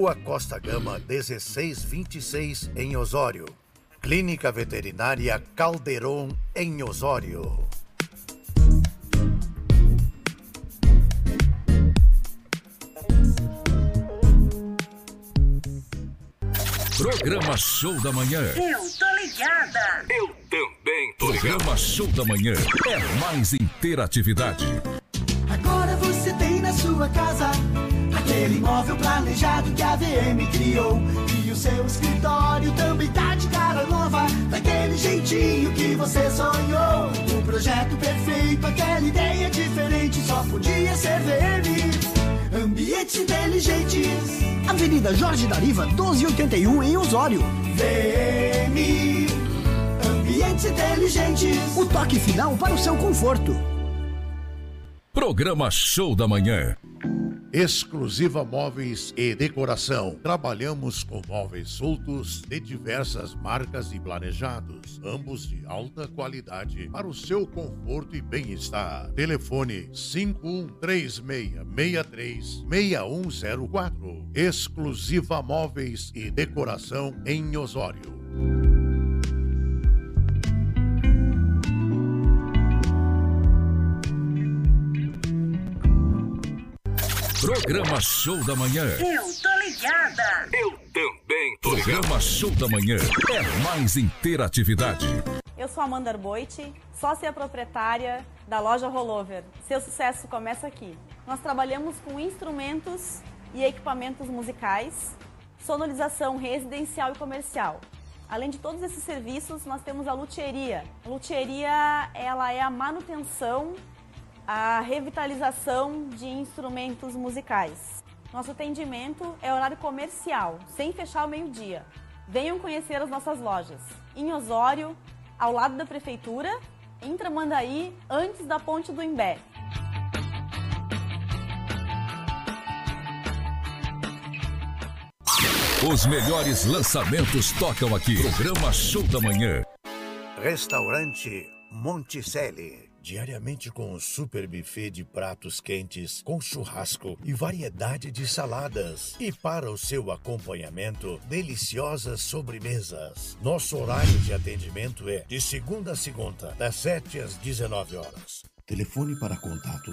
Rua Costa Gama 1626 em Osório. Clínica Veterinária Calderon em Osório. Programa Show da Manhã. Eu tô ligada. Eu também tô ligado. Programa Show da Manhã é mais interatividade. Agora você tem na sua casa aquele imóvel planejado que a VM criou. E o seu escritório também tá de cara nova, daquele jeitinho que você sonhou. O projeto perfeito, aquela ideia diferente, só podia ser VM. Ambientes inteligentes. Avenida Jorge Dariva, 1281 em Osório. VM. Ambientes inteligentes. O toque final para o seu conforto. Programa Show da Manhã. Exclusiva Móveis e Decoração. Trabalhamos com móveis soltos de diversas marcas e planejados, ambos de alta qualidade para o seu conforto e bem-estar. Telefone 5136636104. Exclusiva Móveis e Decoração em Osório. Programa Show da Manhã. Eu tô ligada. Eu também tô ligado. Programa Show da Manhã é mais interatividade. Eu sou Amanda Arboite, sócia proprietária da loja Rollover. Seu sucesso começa aqui. Nós trabalhamos com instrumentos e equipamentos musicais, sonorização residencial e comercial. Além de todos esses serviços, nós temos a luthieria. A luthieria, ela é a manutenção, a revitalização de instrumentos musicais. Nosso atendimento é horário comercial, sem fechar ao meio-dia. Venham conhecer as nossas lojas. Em Osório, ao lado da prefeitura, em Tramandaí, antes da ponte do Imbé. Os melhores lançamentos tocam aqui. Programa Show da Manhã. Restaurante Monticelli. Diariamente com um super buffet de pratos quentes, com churrasco e variedade de saladas. E para o seu acompanhamento, deliciosas sobremesas. Nosso horário de atendimento é de segunda a segunda, das 7 às 19 horas. Telefone para contato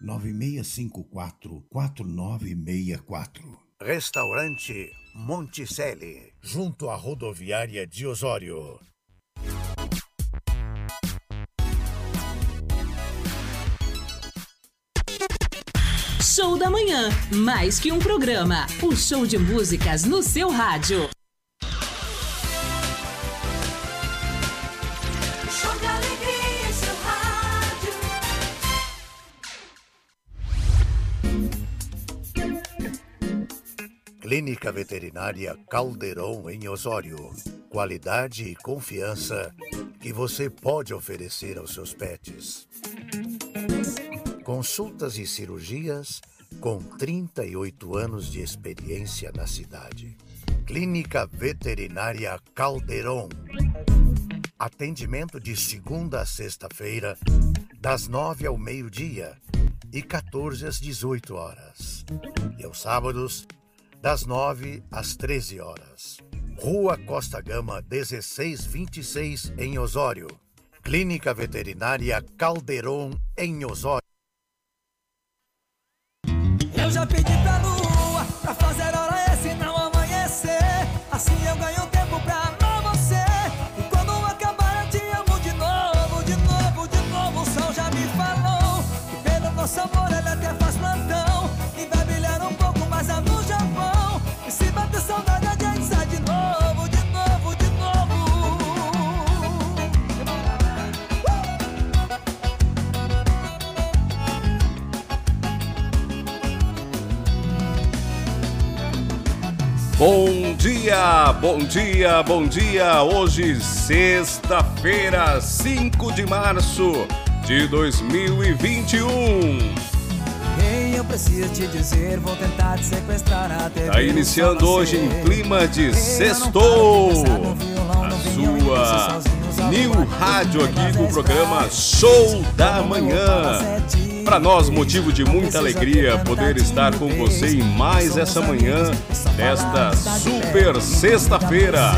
519-9654-4964. Restaurante Monticelli, junto à rodoviária de Osório. Show da Manhã, mais que um programa. O show de músicas no seu rádio. Show de alegria em seu rádio. Clínica Veterinária Calderon em Osório. Qualidade e confiança que você pode oferecer aos seus pets. Consultas e cirurgias com 38 anos de experiência na cidade. Clínica Veterinária Calderon. Atendimento de segunda a sexta-feira, das 9 ao meio-dia e 14 às 18 horas. E aos sábados, das 9 às 13 horas. Rua Costa Gama 1626 em Osório. Clínica Veterinária Calderon em Osório. Já pedi pra lua pra fazer Bom dia, bom dia, bom dia. Hoje, sexta-feira, 5 de março de 2021. Ei, eu preciso te dizer, vou tentar te sequestrar na TV. Tá iniciando hoje em clima de sextou. A sua New Rádio aqui com o programa Show da Manhã. Para nós, motivo de muita alegria poder estar com você em mais essa manhã desta super sexta-feira.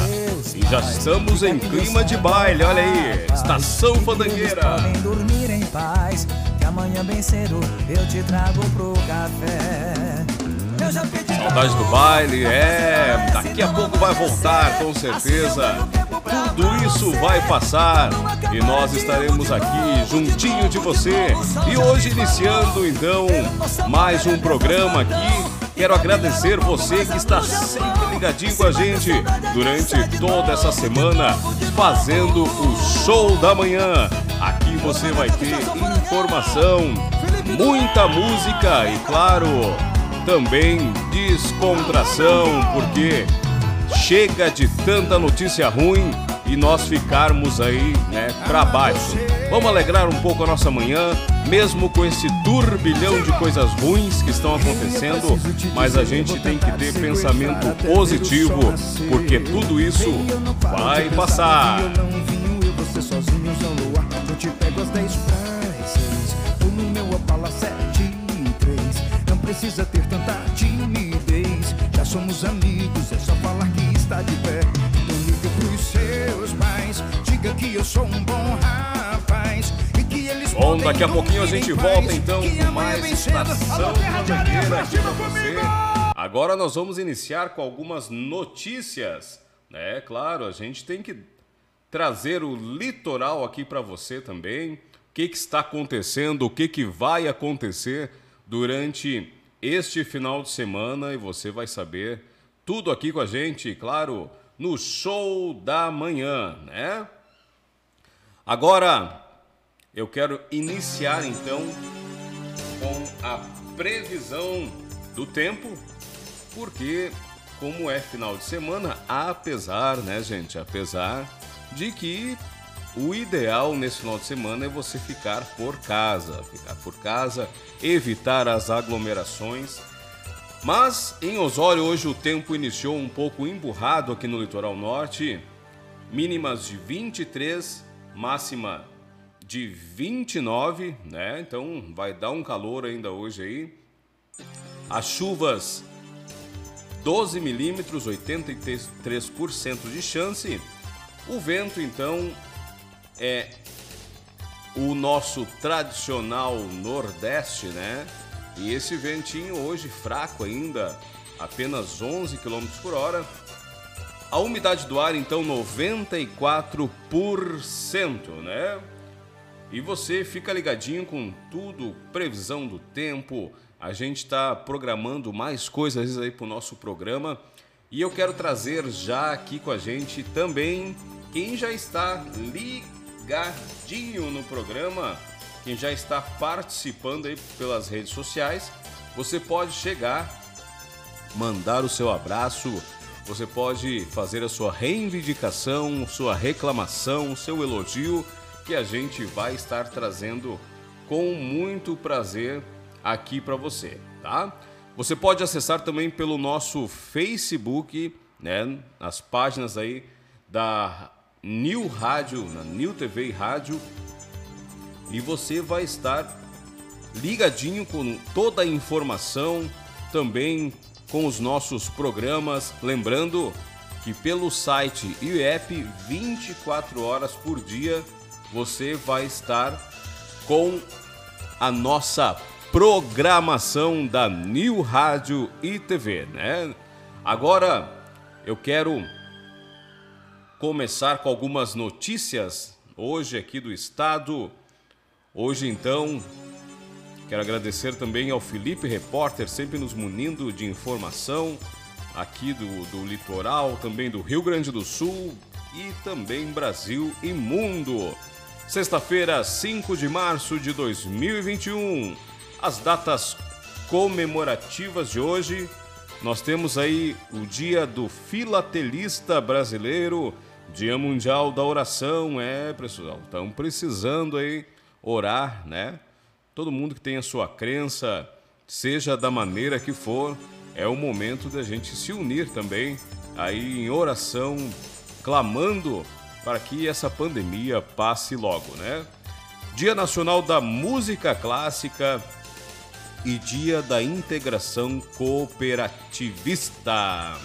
E já estamos em clima de baile, olha aí, Estação Fandangueira. Podem dormir em paz, que amanhã bem cedo eu te trago pro café. Eu já pedi Saudade do baile, é. Daqui a pouco vai voltar, com certeza. Tudo isso vai passar e nós estaremos aqui juntinho de você. E hoje iniciando então mais um programa aqui. Quero agradecer você que está sempre ligadinho com a gente durante toda essa semana, fazendo o show da manhã. Aqui você vai ter informação, muita música e, claro, também descontração, porque chega de tanta notícia ruim e nós ficarmos aí, né, pra baixo. Vamos alegrar um pouco a nossa manhã, mesmo com esse turbilhão de coisas ruins que estão acontecendo, mas a gente tem que ter pensamento positivo, porque tudo isso vai passar. não vinho você sozinhos ao luar. Eu te pego às 10 pras 6. Ou no meu Opala 7 3. Não precisa ter tanta timidez. Já somos amigos, é só está de pé. Liga pros seus pais. Diga que eu sou um bom rapaz. E que eles Bom, daqui a pouquinho a gente volta então com mais Estação aqui pra você. comigo! Agora nós vamos iniciar com algumas notícias, né? Claro, a gente tem que trazer o litoral aqui para você também. O que, que está acontecendo, o que, que vai acontecer durante este final de semana e você vai saber tudo aqui com a gente, claro, no show da manhã, né? Agora eu quero iniciar então com a previsão do tempo, porque como é final de semana, apesar, né, gente, apesar de que o ideal nesse final de semana é você ficar por casa, ficar por casa, evitar as aglomerações. Mas em Osório hoje o tempo iniciou um pouco emburrado aqui no litoral norte, mínimas de 23, máxima de 29, né? Então vai dar um calor ainda hoje aí. As chuvas 12 milímetros, 83% de chance. O vento então é o nosso tradicional nordeste, né? E esse ventinho hoje fraco ainda, apenas 11 km por hora. A umidade do ar então 94%, né? E você fica ligadinho com tudo, previsão do tempo. A gente está programando mais coisas aí para o nosso programa. E eu quero trazer já aqui com a gente também quem já está ligadinho no programa, quem já está participando aí pelas redes sociais. Você pode chegar, mandar o seu abraço, você pode fazer a sua reivindicação, sua reclamação, seu elogio, que a gente vai estar trazendo com muito prazer aqui para você, tá? Você pode acessar também pelo nosso Facebook, né, as páginas aí da New Rádio, na New TV e Rádio, e você vai estar ligadinho com toda a informação, também com os nossos programas. Lembrando que pelo site e app 24 horas por dia você vai estar com a nossa programação da New Rádio e TV, né? Agora eu quero começar com algumas notícias hoje aqui do estado. Hoje então Quero agradecer também ao Felipe Repórter, sempre nos munindo de informação aqui do, do litoral, também do Rio Grande do Sul e também Brasil e mundo. Sexta-feira, 5 de março de 2021. As datas comemorativas de hoje, nós temos aí o Dia do Filatelista Brasileiro, Dia Mundial da Oração, é, pessoal, estão precisando aí orar, né? Todo mundo que tem a sua crença, seja da maneira que for, é o momento da gente se unir também aí em oração, clamando para que essa pandemia passe logo, né? Dia Nacional da Música Clássica e Dia da Integração Cooperativista.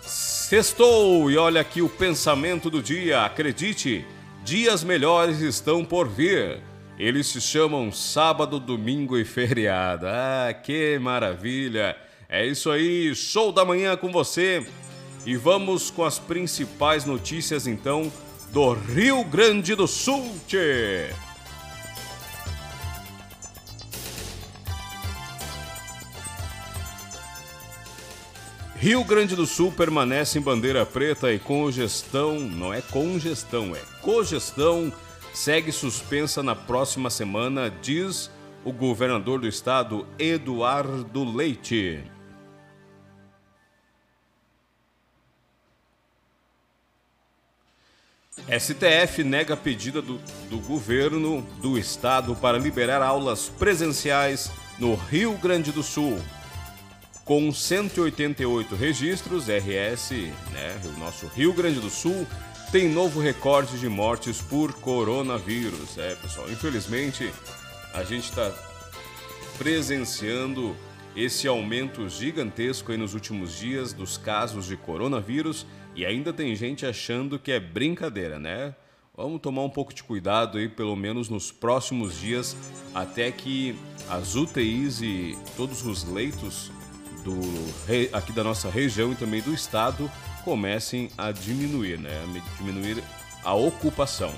Sextou e olha aqui o pensamento do dia. Acredite, dias melhores estão por vir. Eles se chamam sábado, domingo e feriado. Ah, que maravilha! É isso aí, show da manhã com você. E vamos com as principais notícias então do Rio Grande do Sul. Tchê. Rio Grande do Sul permanece em bandeira preta e congestão, não é congestão, é cogestão, segue suspensa na próxima semana, diz o governador do estado, Eduardo Leite. STF nega a pedida do, do governo do estado para liberar aulas presenciais no Rio Grande do Sul. Com 188 registros, RS, né, o nosso Rio Grande do Sul, tem novo recorde de mortes por coronavírus. É, pessoal, infelizmente a gente está presenciando esse aumento gigantesco nos últimos dias dos casos de coronavírus e ainda tem gente achando que é brincadeira, né? Vamos tomar um pouco de cuidado aí, pelo menos nos próximos dias, até que as UTIs e todos os leitos do, aqui da nossa região e também do estado comecem a diminuir, né? A diminuir a ocupação.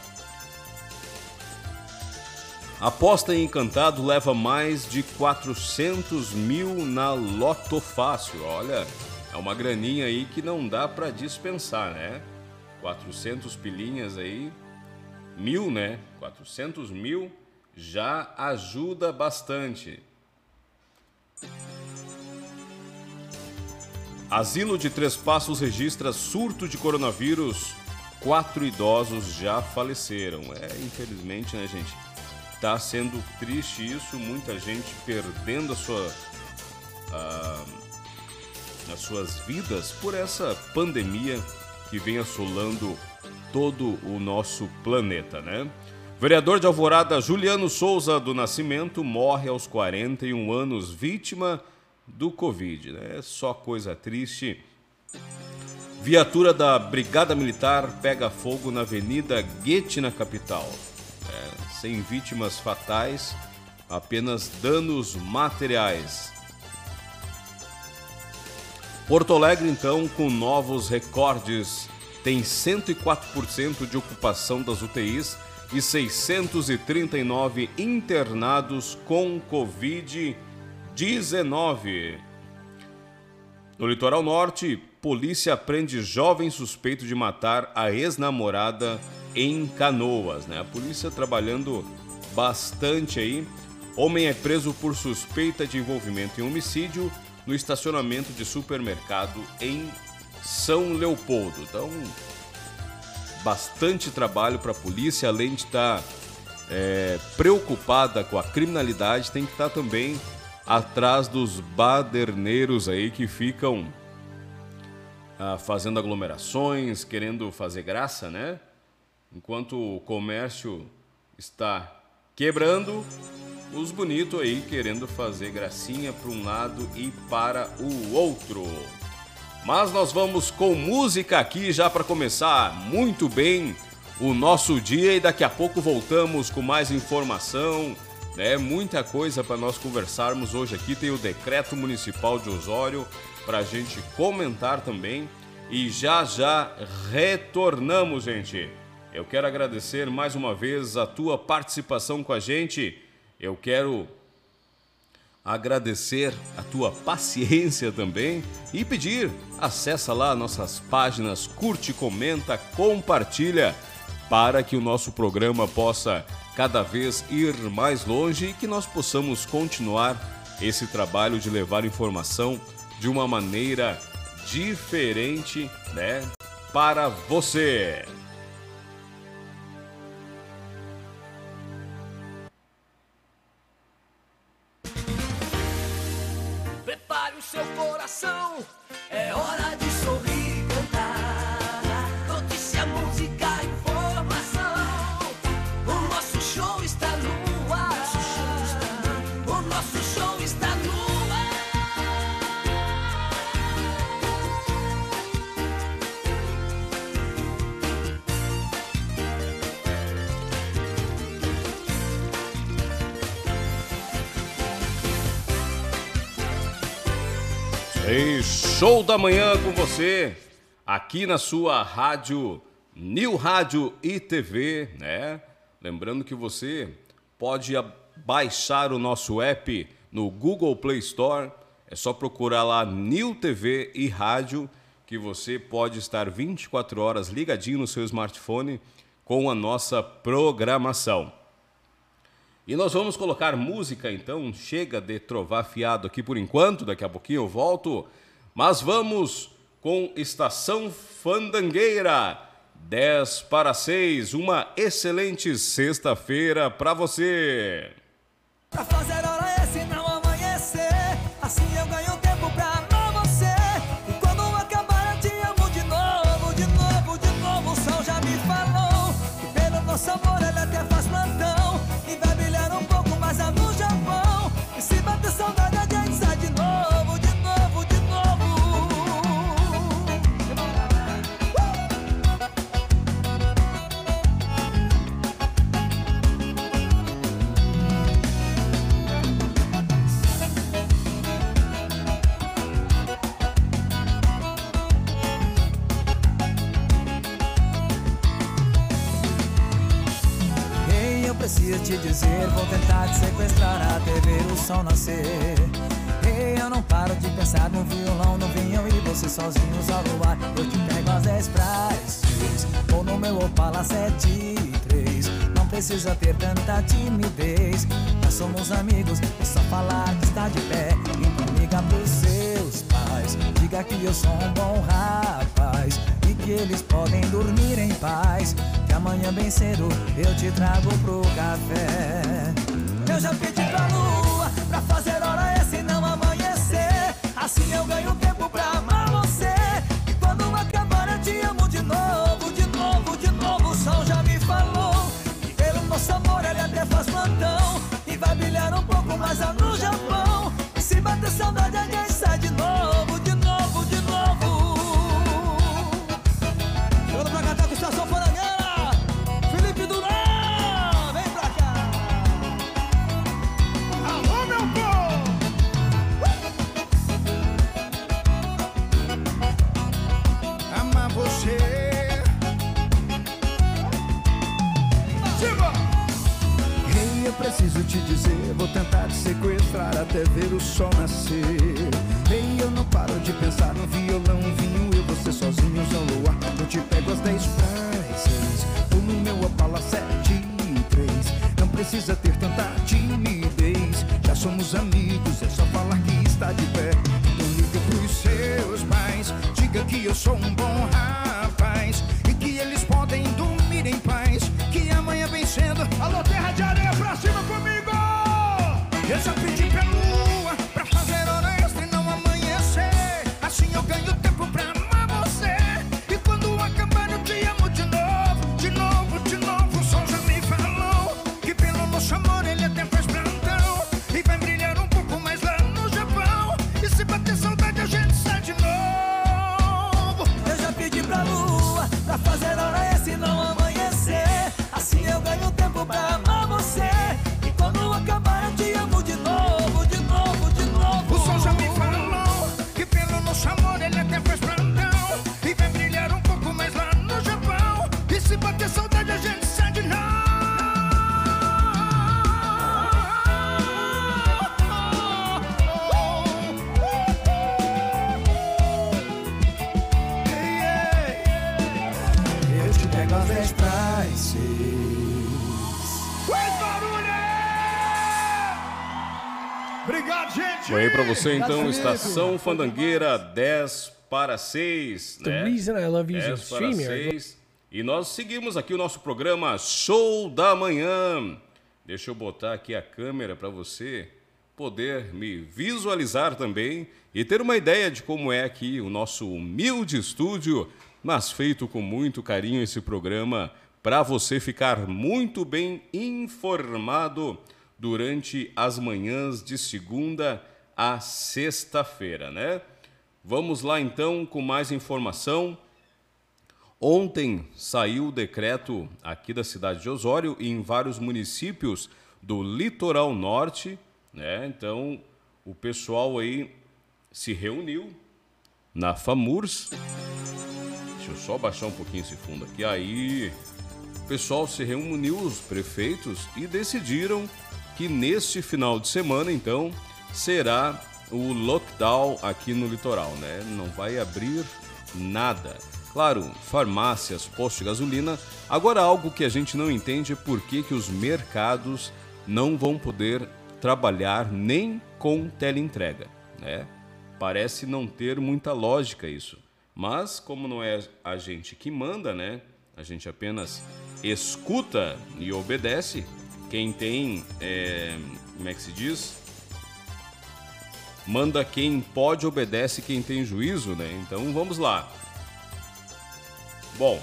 Aposta em Encantado leva mais de 400 mil na Loto Fácil. Olha, é uma graninha aí que não dá para dispensar, né? 400 pilinhas aí, mil, né? 400 mil já ajuda bastante. Asilo de Três Passos registra surto de coronavírus. Quatro idosos já faleceram. É, infelizmente, né, gente? Tá sendo triste isso, muita gente perdendo a sua, a, as suas vidas por essa pandemia que vem assolando todo o nosso planeta, né? Vereador de Alvorada Juliano Souza do Nascimento morre aos 41 anos, vítima do Covid. Né? Só coisa triste. Viatura da Brigada Militar pega fogo na Avenida Guete, na capital. É, sem vítimas fatais, apenas danos materiais. Porto Alegre, então, com novos recordes, tem 104% de ocupação das UTIs e 639 internados com Covid-19. 19. No litoral norte, polícia prende jovem suspeito de matar a ex-namorada em Canoas, né? A polícia trabalhando bastante aí. Homem é preso por suspeita de envolvimento em homicídio no estacionamento de supermercado em São Leopoldo. Então, bastante trabalho para a polícia, além de estar tá, é, preocupada com a criminalidade, tem que estar tá também atrás dos baderneiros aí que ficam ah, fazendo aglomerações, querendo fazer graça, né? Enquanto o comércio está quebrando, os bonitos aí querendo fazer gracinha para um lado e para o outro. Mas nós vamos com música aqui já para começar muito bem o nosso dia e daqui a pouco voltamos com mais informação é muita coisa para nós conversarmos hoje aqui. Tem o decreto municipal de Osório para a gente comentar também. E já já retornamos, gente. Eu quero agradecer mais uma vez a tua participação com a gente. Eu quero agradecer a tua paciência também e pedir, acessa lá nossas páginas, curte, comenta, compartilha para que o nosso programa possa cada vez ir mais longe e que nós possamos continuar esse trabalho de levar informação de uma maneira diferente, né, para você. Prepare o seu coração, é hora de sorrir show da manhã com você, aqui na sua rádio New Rádio e TV, né? Lembrando que você pode baixar o nosso app no Google Play Store. É só procurar lá New TV e Rádio que você pode estar 24 horas ligadinho no seu smartphone com a nossa programação. E nós vamos colocar música então, chega de trovar fiado aqui por enquanto, daqui a pouquinho eu volto. Mas vamos com Estação Fandangueira, 10 para 6, uma excelente sexta-feira para você. Pra fazer hora nascer. Ei, eu não paro de pensar no violão, no vinho e você sozinhos ao luar. Eu te pego às 10 pras seis, ou no meu Opala 73. Não precisa ter tanta timidez, nós somos amigos, é só falar que está de pé. Então liga pros seus pais, diga que eu sou um bom rapaz e que eles podem dormir em paz. Que amanhã bem cedo eu te trago pro café. Eu já pedi te dizer, vou tentar te sequestrar até ver o sol nascer. Ei, eu não paro de pensar no violão, vinho, eu você sozinhos ao luar. Eu te pego às 10 para Você então, Estação Fandangueira 10 para 6. The né? reason I love using 10 para StreamYard. 6. E nós seguimos aqui o nosso programa Show da Manhã. Deixa eu botar aqui a câmera para você poder me visualizar também e ter uma ideia de como é aqui o nosso humilde estúdio, mas feito com muito carinho esse programa para você ficar muito bem informado durante as manhãs de segunda a sexta-feira, né? Vamos lá então com mais informação. Ontem saiu o decreto aqui da cidade de Osório e em vários municípios do litoral norte, né? Então, o pessoal aí se reuniu na FAMURS. Deixa eu só baixar um pouquinho esse fundo aqui. Aí, o pessoal se reuniu, os prefeitos, e decidiram que neste final de semana, então, será o lockdown aqui no litoral, né? Não vai abrir nada. Claro, farmácias, postos de gasolina. Agora, algo que a gente não entende é por que, que os mercados não vão poder trabalhar nem com teleentrega, né? Parece não ter muita lógica isso. Mas, como não é a gente que manda, né? A gente apenas escuta e obedece. Quem tem, é, como é que se diz? Manda quem pode, obedece quem tem juízo, né? Então vamos lá. Bom,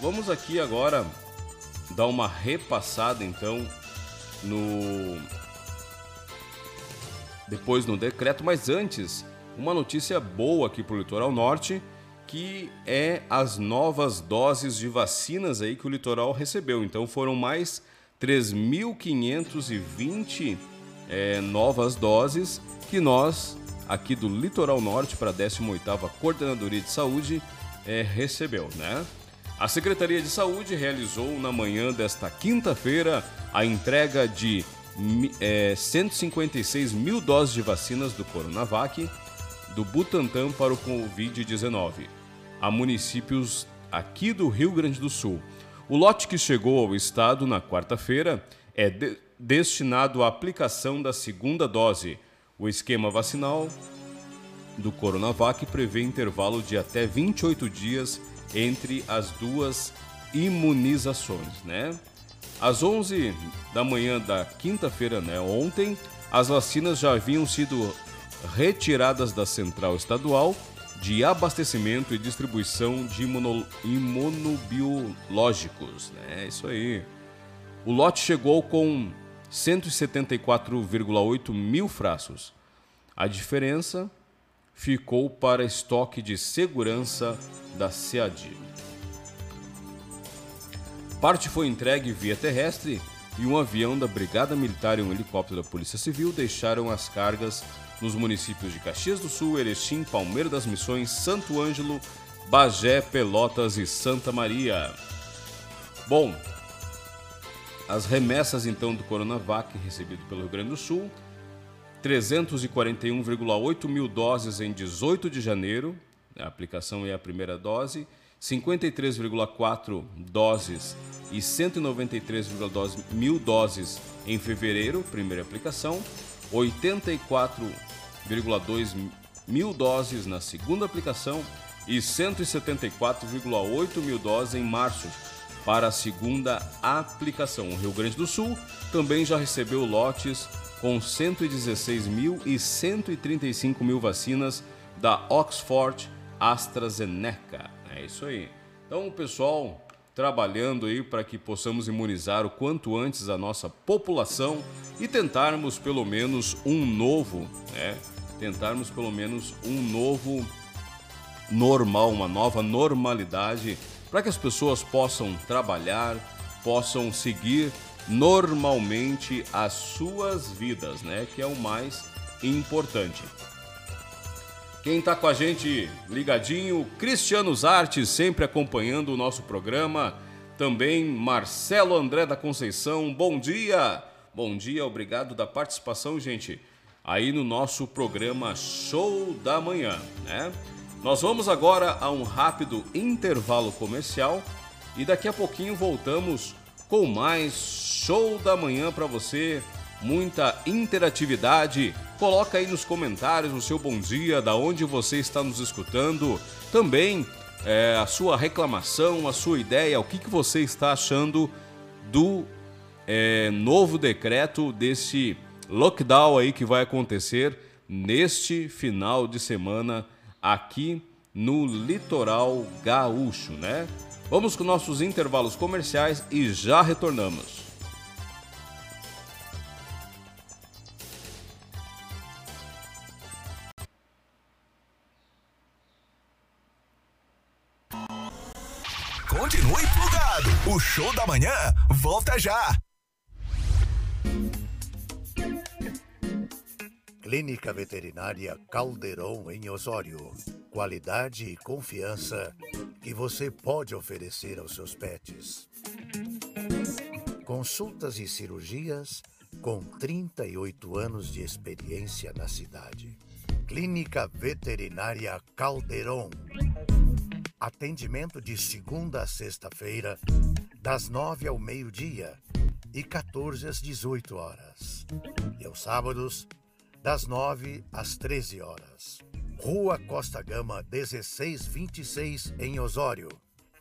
vamos aqui agora dar uma repassada então no depois no decreto, mas antes uma notícia boa aqui para o litoral norte, que é as novas doses de vacinas aí que o litoral recebeu. Então foram mais 3.520 é, novas doses que nós aqui do litoral norte para a 18ª Coordenadoria de Saúde é, recebeu, né? A Secretaria de Saúde realizou na manhã desta quinta-feira a entrega de é, 156 mil doses de vacinas do Coronavac do Butantan para o Covid-19 a municípios aqui do Rio Grande do Sul. O lote que chegou ao estado na quarta-feira é de destinado à aplicação da segunda dose. O esquema vacinal do Coronavac prevê intervalo de até 28 dias entre as duas imunizações, né? Às 11 da manhã da quinta-feira, né, ontem, as vacinas já haviam sido retiradas da central estadual de abastecimento e distribuição de imuno, imunobiológicos. Né? isso aí. O lote chegou com 174,8 mil frascos. A diferença ficou para estoque de segurança da SEAD. Parte foi entregue via terrestre e um avião da Brigada Militar e um helicóptero da Polícia Civil deixaram as cargas nos municípios de Caxias do Sul, Erechim, Palmeira das Missões, Santo Ângelo, Bagé, Pelotas e Santa Maria. Bom, as remessas então do Coronavac recebido pelo Rio Grande do Sul, 341,8 mil doses em 18 de janeiro, a aplicação é a primeira dose, 53,4 doses e 193,2 mil doses em fevereiro, primeira aplicação, 84,2 mil doses na segunda aplicação e 174,8 mil doses em março para a segunda aplicação. O Rio Grande do Sul também já recebeu lotes com 116 mil e 135 mil vacinas da Oxford AstraZeneca. É isso aí. Então, pessoal trabalhando aí para que possamos imunizar o quanto antes a nossa população e tentarmos pelo menos um novo, né? Tentarmos pelo menos um novo normal, uma nova normalidade para que as pessoas possam trabalhar, possam seguir normalmente as suas vidas, né? Que é o mais importante. Quem está com a gente ligadinho, Cristiano Zarte, sempre acompanhando o nosso programa. Também Marcelo André da Conceição, bom dia! Bom dia, obrigado da participação, gente, aí no nosso programa Show da Manhã, né? Nós vamos agora a um rápido intervalo comercial e daqui a pouquinho voltamos com mais Show da Manhã para você muita interatividade. Coloca aí nos comentários o seu bom dia, da onde você está nos escutando. Também é, a sua reclamação, a sua ideia, o que, que você está achando do é, novo decreto desse lockdown aí que vai acontecer neste final de semana aqui no litoral gaúcho, né? Vamos com nossos intervalos comerciais e já retornamos. Continue plugado. O show da manhã volta já. Clínica Veterinária Caldeirão em Osório. Qualidade e confiança que você pode oferecer aos seus pets. Consultas e cirurgias com 38 anos de experiência na cidade. Clínica Veterinária Caldeirão. Atendimento de segunda a sexta-feira, das 9 ao meio-dia e 14 às 18 horas. E aos sábados, das 9 às 13 horas. Rua Costa Gama 1626 em Osório.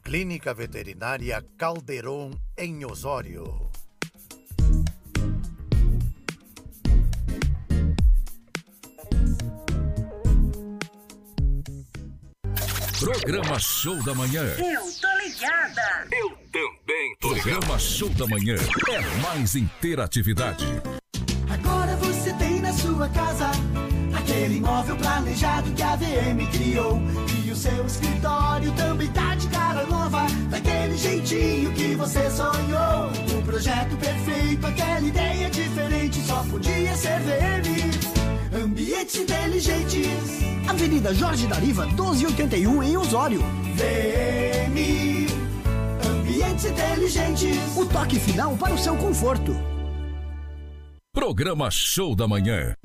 Clínica Veterinária Caldeirão em Osório. Programa Show da Manhã. Eu tô ligada. Eu também tô Programa Show da Manhã é mais interatividade. Sua casa aquele imóvel planejado que a VM criou. E o seu escritório também tá de cara nova, daquele jeitinho que você sonhou. O projeto perfeito, aquela ideia diferente, só podia ser VM. Ambientes inteligentes. Avenida Jorge Dariva, 1281 em Osório. VM. Ambientes inteligentes. O toque final para o seu conforto. Programa Show da Manhã.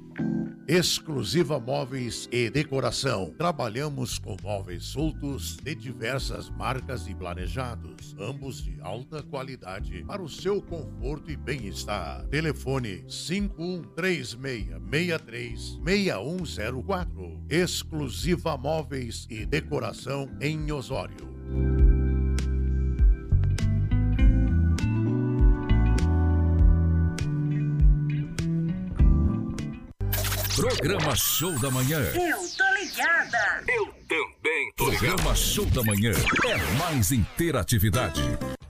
Exclusiva Móveis e Decoração. Trabalhamos com móveis soltos de diversas marcas e planejados, ambos de alta qualidade para o seu conforto e bem-estar. Telefone 5136636104. Exclusiva Móveis e Decoração em Osório. Programa Show da Manhã. Eu tô ligada. Eu também tô Programa Show da Manhã é mais interatividade.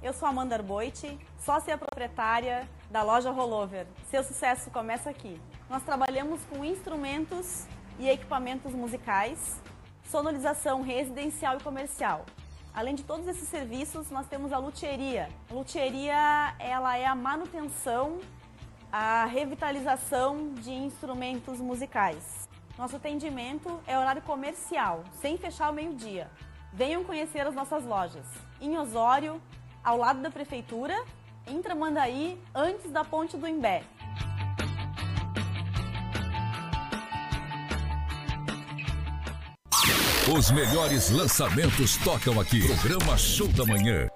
Eu sou Amanda Arboite, sócia proprietária da loja Rollover. Seu sucesso começa aqui. Nós trabalhamos com instrumentos e equipamentos musicais, sonorização residencial e comercial. Além de todos esses serviços, nós temos a luthieria. A luthieria, ela é a manutenção, a revitalização de instrumentos musicais. Nosso atendimento é horário comercial, sem fechar ao meio-dia. Venham conhecer as nossas lojas. Em Osório, ao lado da prefeitura, em Tramandaí, antes da ponte do Imbé. Os melhores lançamentos tocam aqui. Programa Show da Manhã.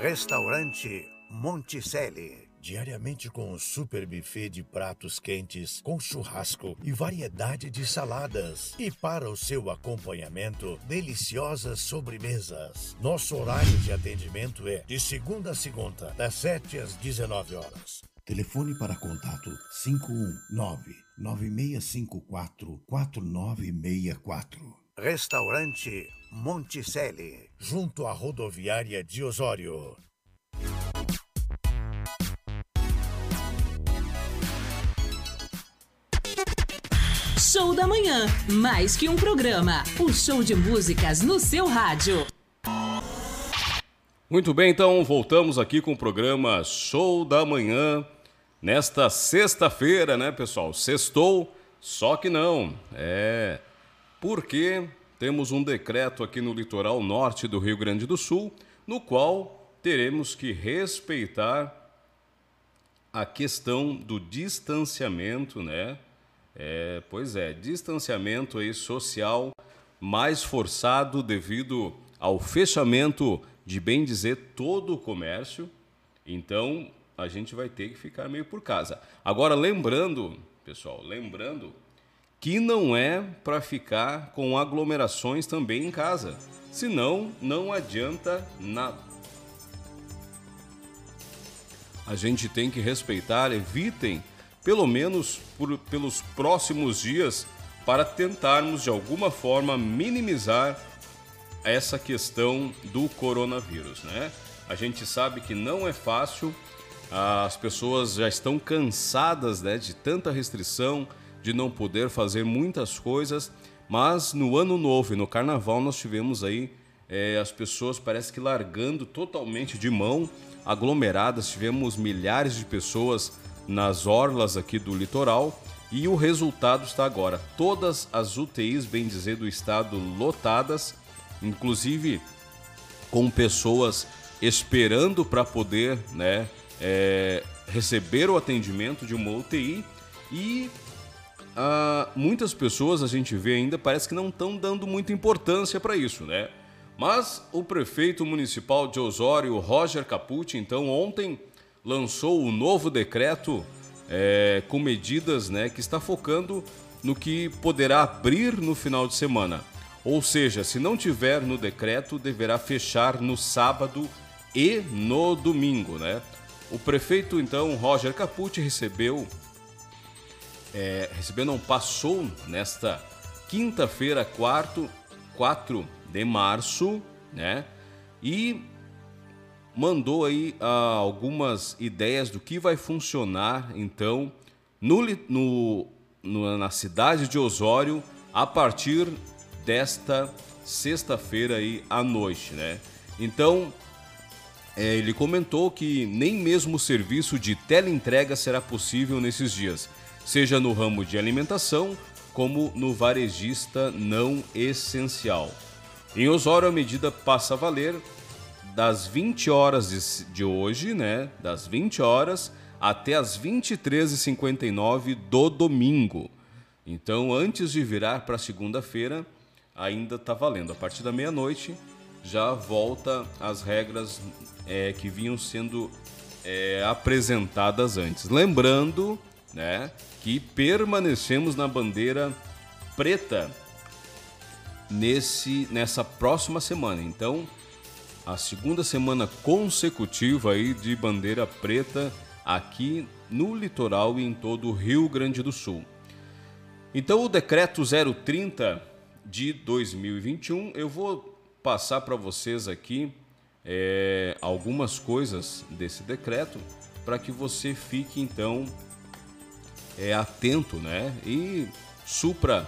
Restaurante Monticelli. Diariamente com um super buffet de pratos quentes, com churrasco e variedade de saladas. E para o seu acompanhamento, deliciosas sobremesas. Nosso horário de atendimento é de segunda a segunda, das 7 às 19 horas. Telefone para contato 519-9654-4964. Restaurante Monticelli, junto à rodoviária de Osório. Show da Manhã, mais que um programa. O show de músicas no seu rádio. Muito bem, então voltamos aqui com o programa Show da Manhã nesta sexta-feira, né, pessoal? Sextou, só que não. É porque temos um decreto aqui no litoral norte do Rio Grande do Sul, no qual teremos que respeitar a questão do distanciamento, né? É, pois é, distanciamento aí social mais forçado devido ao fechamento de bem dizer todo o comércio. Então a gente vai ter que ficar meio por casa. Agora lembrando, pessoal, lembrando que não é para ficar com aglomerações também em casa. Senão não adianta nada. A gente tem que respeitar, evitem pelo menos por, pelos próximos dias, para tentarmos de alguma forma minimizar essa questão do coronavírus, né? A gente sabe que não é fácil, as pessoas já estão cansadas né, de tanta restrição, de não poder fazer muitas coisas, mas no ano novo e no carnaval nós tivemos aí eh, as pessoas parece que largando totalmente de mão, aglomeradas, tivemos milhares de pessoas nas orlas aqui do litoral E o resultado está agora. Todas as UTIs, bem dizer, do estado lotadas, inclusive com pessoas esperando para poder né, é, receber o atendimento de uma UTI e ah, muitas pessoas a gente vê ainda parece que não estão dando muita importância para isso, né? Mas o prefeito municipal de Osório, Roger Capucci, então ontem lançou o novo decreto é, com medidas né, que está focando no que poderá abrir no final de semana. Ou seja, se não tiver no decreto, deverá fechar no sábado e no domingo, né? O prefeito, então, Roger Capucci, recebeu, é, recebeu, não, passou nesta quinta-feira, 4 de março, né? E mandou aí ah, algumas ideias do que vai funcionar, então, no, no, no, na cidade de Osório a partir desta sexta-feira aí à noite, né? Então, é, ele comentou que nem mesmo o serviço de teleentrega será possível nesses dias, seja no ramo de alimentação como no varejista não essencial. Em Osório, a medida passa a valer das 20 horas de, hoje, né? Das 20 horas até as 23h59 do domingo. Então, antes de virar para segunda-feira, ainda está valendo. A partir da meia-noite já volta as regras é, que vinham sendo é, apresentadas antes. Lembrando né, que permanecemos na bandeira preta nesse, nessa próxima semana. Então, a segunda semana consecutiva aí de bandeira preta aqui no litoral e em todo o Rio Grande do Sul. Então, o decreto 030 de 2021, eu vou passar para vocês aqui é, algumas coisas desse decreto para que você fique então é, atento, né? E supra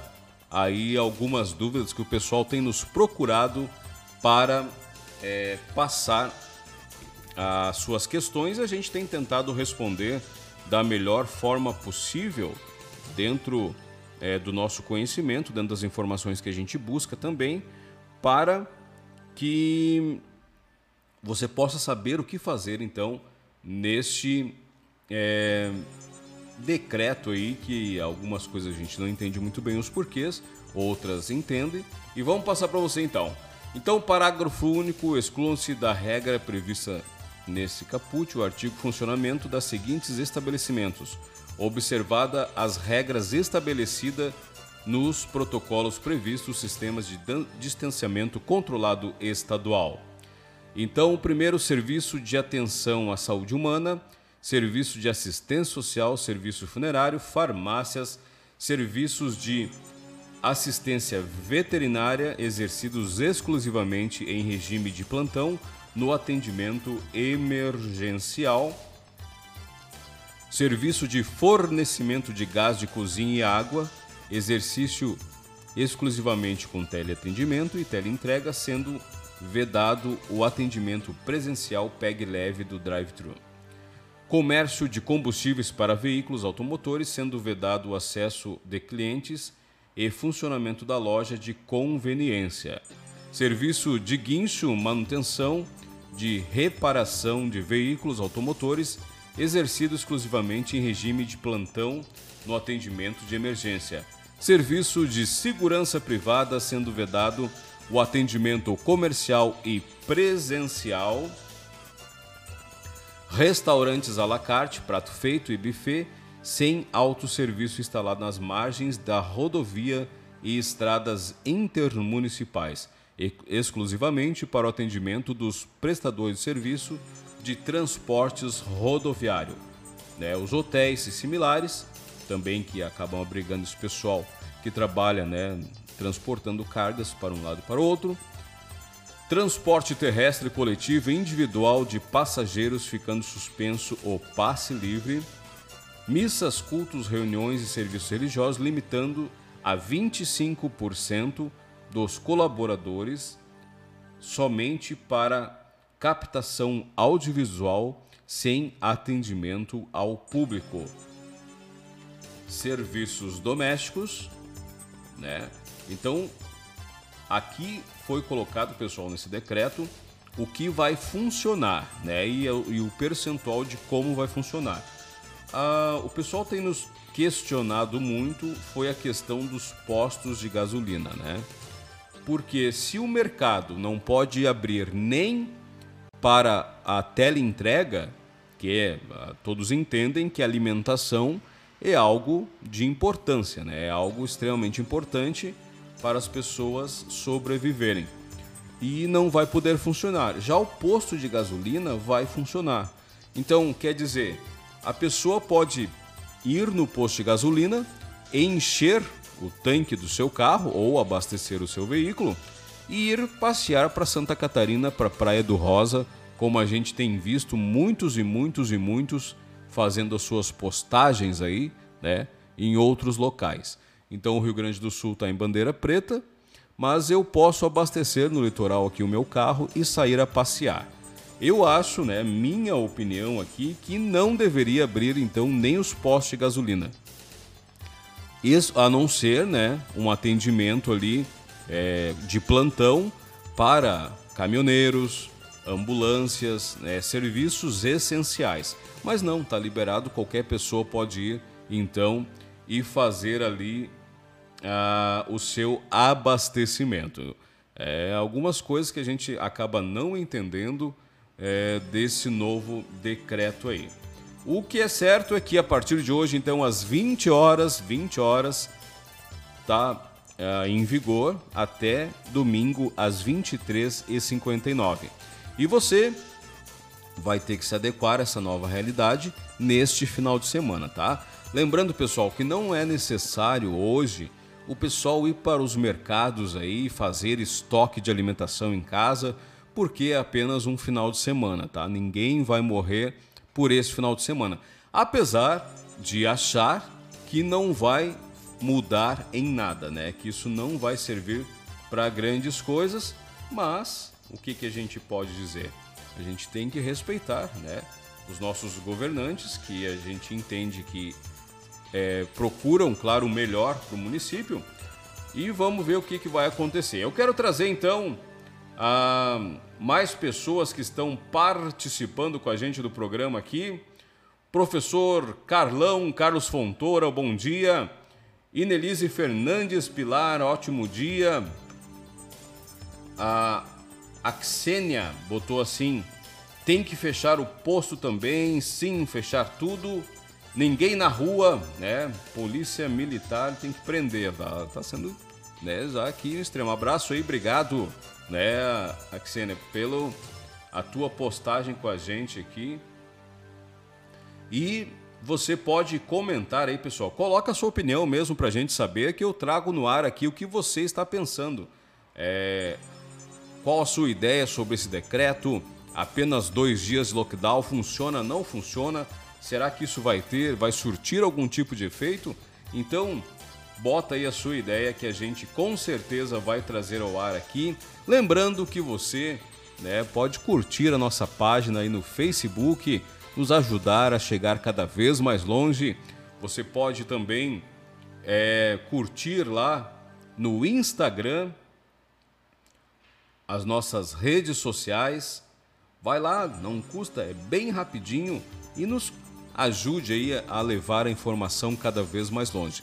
aí algumas dúvidas que o pessoal tem nos procurado para é, passar as suas questões. A gente tem tentado responder da melhor forma possível dentro é, do nosso conhecimento, dentro das informações que a gente busca também, para que você possa saber o que fazer então neste é, decreto aí que algumas coisas a gente não entende muito bem os porquês, outras entendem e vamos passar para você então. Então, parágrafo único, excluam-se da regra prevista nesse caput o artigo funcionamento das seguintes estabelecimentos, observada as regras estabelecidas nos protocolos previstos sistemas de distanciamento controlado estadual. Então, o primeiro serviço de atenção à saúde humana, serviço de assistência social, serviço funerário, farmácias, serviços de assistência veterinária exercidos exclusivamente em regime de plantão no atendimento emergencial, serviço de fornecimento de gás de cozinha e água, exercício exclusivamente com teleatendimento e teleentrega, sendo vedado o atendimento presencial PEG leve do drive-thru. Comércio de combustíveis para veículos automotores, sendo vedado o acesso de clientes e funcionamento da loja de conveniência. Serviço de guincho, manutenção, de reparação de veículos automotores, exercido exclusivamente em regime de plantão no atendimento de emergência. Serviço de segurança privada, sendo vedado o atendimento comercial e presencial. Restaurantes à la carte, prato feito e buffet, sem autosserviço instalado nas margens da rodovia e estradas intermunicipais, exclusivamente para o atendimento dos prestadores de serviço de transportes rodoviário. Né, os hotéis e similares, também que acabam abrigando esse pessoal que trabalha né, transportando cargas para um lado e para o outro. Transporte terrestre coletivo e individual de passageiros ficando suspenso o passe livre missas, cultos, reuniões e serviços religiosos, limitando a 25% dos colaboradores somente para captação audiovisual sem atendimento ao público. serviços domésticos, né? Então, aqui foi colocado, pessoal, nesse decreto, o que vai funcionar, né? E, e o percentual de como vai funcionar. Ah, o pessoal tem nos questionado muito foi a questão dos postos de gasolina, né? Porque se o mercado não pode abrir nem para a teleentrega, que é, ah, todos entendem que alimentação é algo de importância, né? é algo extremamente importante para as pessoas sobreviverem. E não vai poder funcionar. Já o posto de gasolina vai funcionar. Então, quer dizer, a pessoa pode ir no posto de gasolina, encher o tanque do seu carro ou abastecer o seu veículo e ir passear para Santa Catarina, para Praia do Rosa, como a gente tem visto muitos e muitos e muitos fazendo as suas postagens aí, né, em outros locais. Então o Rio Grande do Sul está em bandeira preta, mas eu posso abastecer no litoral aqui o meu carro e sair a passear. Eu acho, né, minha opinião aqui, que não deveria abrir então nem os postos de gasolina. Isso, a não ser, né, um atendimento ali é, de plantão para caminhoneiros, ambulâncias, né, serviços essenciais. Mas não, está liberado, qualquer pessoa pode ir então e fazer ali ah, o seu abastecimento. É, algumas coisas que a gente acaba não entendendo é, desse novo decreto aí. O que é certo é que a partir de hoje, então, às 20 horas, 20 horas, tá é, em vigor até domingo às 23h59. E você vai ter que se adequar a essa nova realidade neste final de semana, tá? Lembrando, pessoal, que não é necessário hoje o pessoal ir para os mercados aí fazer estoque de alimentação em casa, porque é apenas um final de semana, tá? Ninguém vai morrer por esse final de semana. Apesar de achar que não vai mudar em nada, né? Que isso não vai servir para grandes coisas, mas o que, que a gente pode dizer? A gente tem que respeitar né, os nossos governantes, que a gente entende que é, procuram, claro, o melhor para o município. E vamos ver o que, que vai acontecer. Eu quero trazer então a mais pessoas que estão participando com a gente do programa aqui. Professor Carlão Carlos Fontoura, bom dia. Inelise Fernandes Pilar, ótimo dia. A a Xênia botou assim: tem que fechar o posto também, sim, fechar tudo. Ninguém na rua, né? Polícia militar tem que prender. Tá, tá sendo, né? Já aqui um extremo abraço aí, obrigado, né, Axênia, pelo a tua postagem com a gente aqui. E você pode comentar aí, pessoal. Coloca a sua opinião mesmo pra gente saber que eu trago no ar aqui o que você está pensando. É, qual a sua ideia sobre esse decreto? Apenas dois dias de lockdown funciona? Não funciona? Será que isso vai ter, vai surtir algum tipo de efeito? Então, bota aí a sua ideia que a gente com certeza vai trazer ao ar aqui. Lembrando que você né, pode curtir a nossa página aí no Facebook, nos ajudar a chegar cada vez mais longe. Você pode também é, curtir lá no Instagram as nossas redes sociais. Vai lá, não custa, é bem rapidinho e nos ajude aí a levar a informação cada vez mais longe.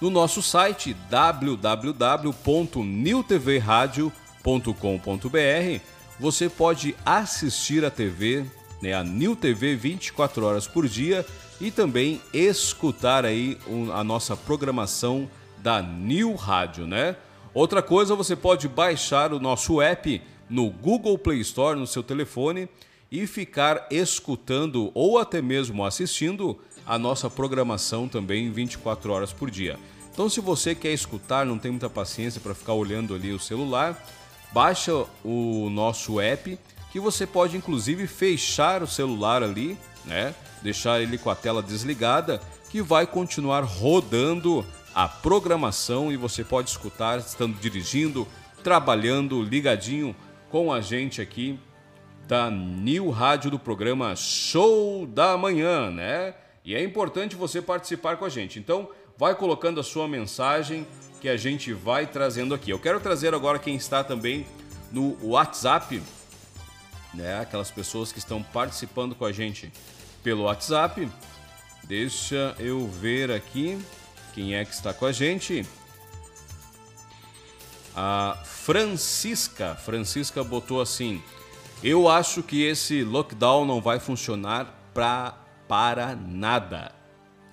No nosso site www.newtvradio.com.br você pode assistir a TV, né, a New TV 24 horas por dia e também escutar aí a nossa programação da New Rádio, né? Outra coisa, você pode baixar o nosso app no Google Play Store no seu telefone e ficar escutando ou até mesmo assistindo a nossa programação também 24 horas por dia. Então, se você quer escutar, não tem muita paciência para ficar olhando ali o celular, baixa o nosso app que você pode inclusive fechar o celular ali, né? Deixar ele com a tela desligada, que vai continuar rodando a programação e você pode escutar estando dirigindo, trabalhando, ligadinho com a gente aqui da New Rádio do programa Show da Manhã, né? E é importante você participar com a gente. Então, vai colocando a sua mensagem que a gente vai trazendo aqui. Eu quero trazer agora quem está também no WhatsApp, né? Aquelas pessoas que estão participando com a gente pelo WhatsApp. Deixa eu ver aqui quem é que está com a gente. A Francisca, Francisca botou assim: "Eu acho que esse lockdown não vai funcionar pra, para nada.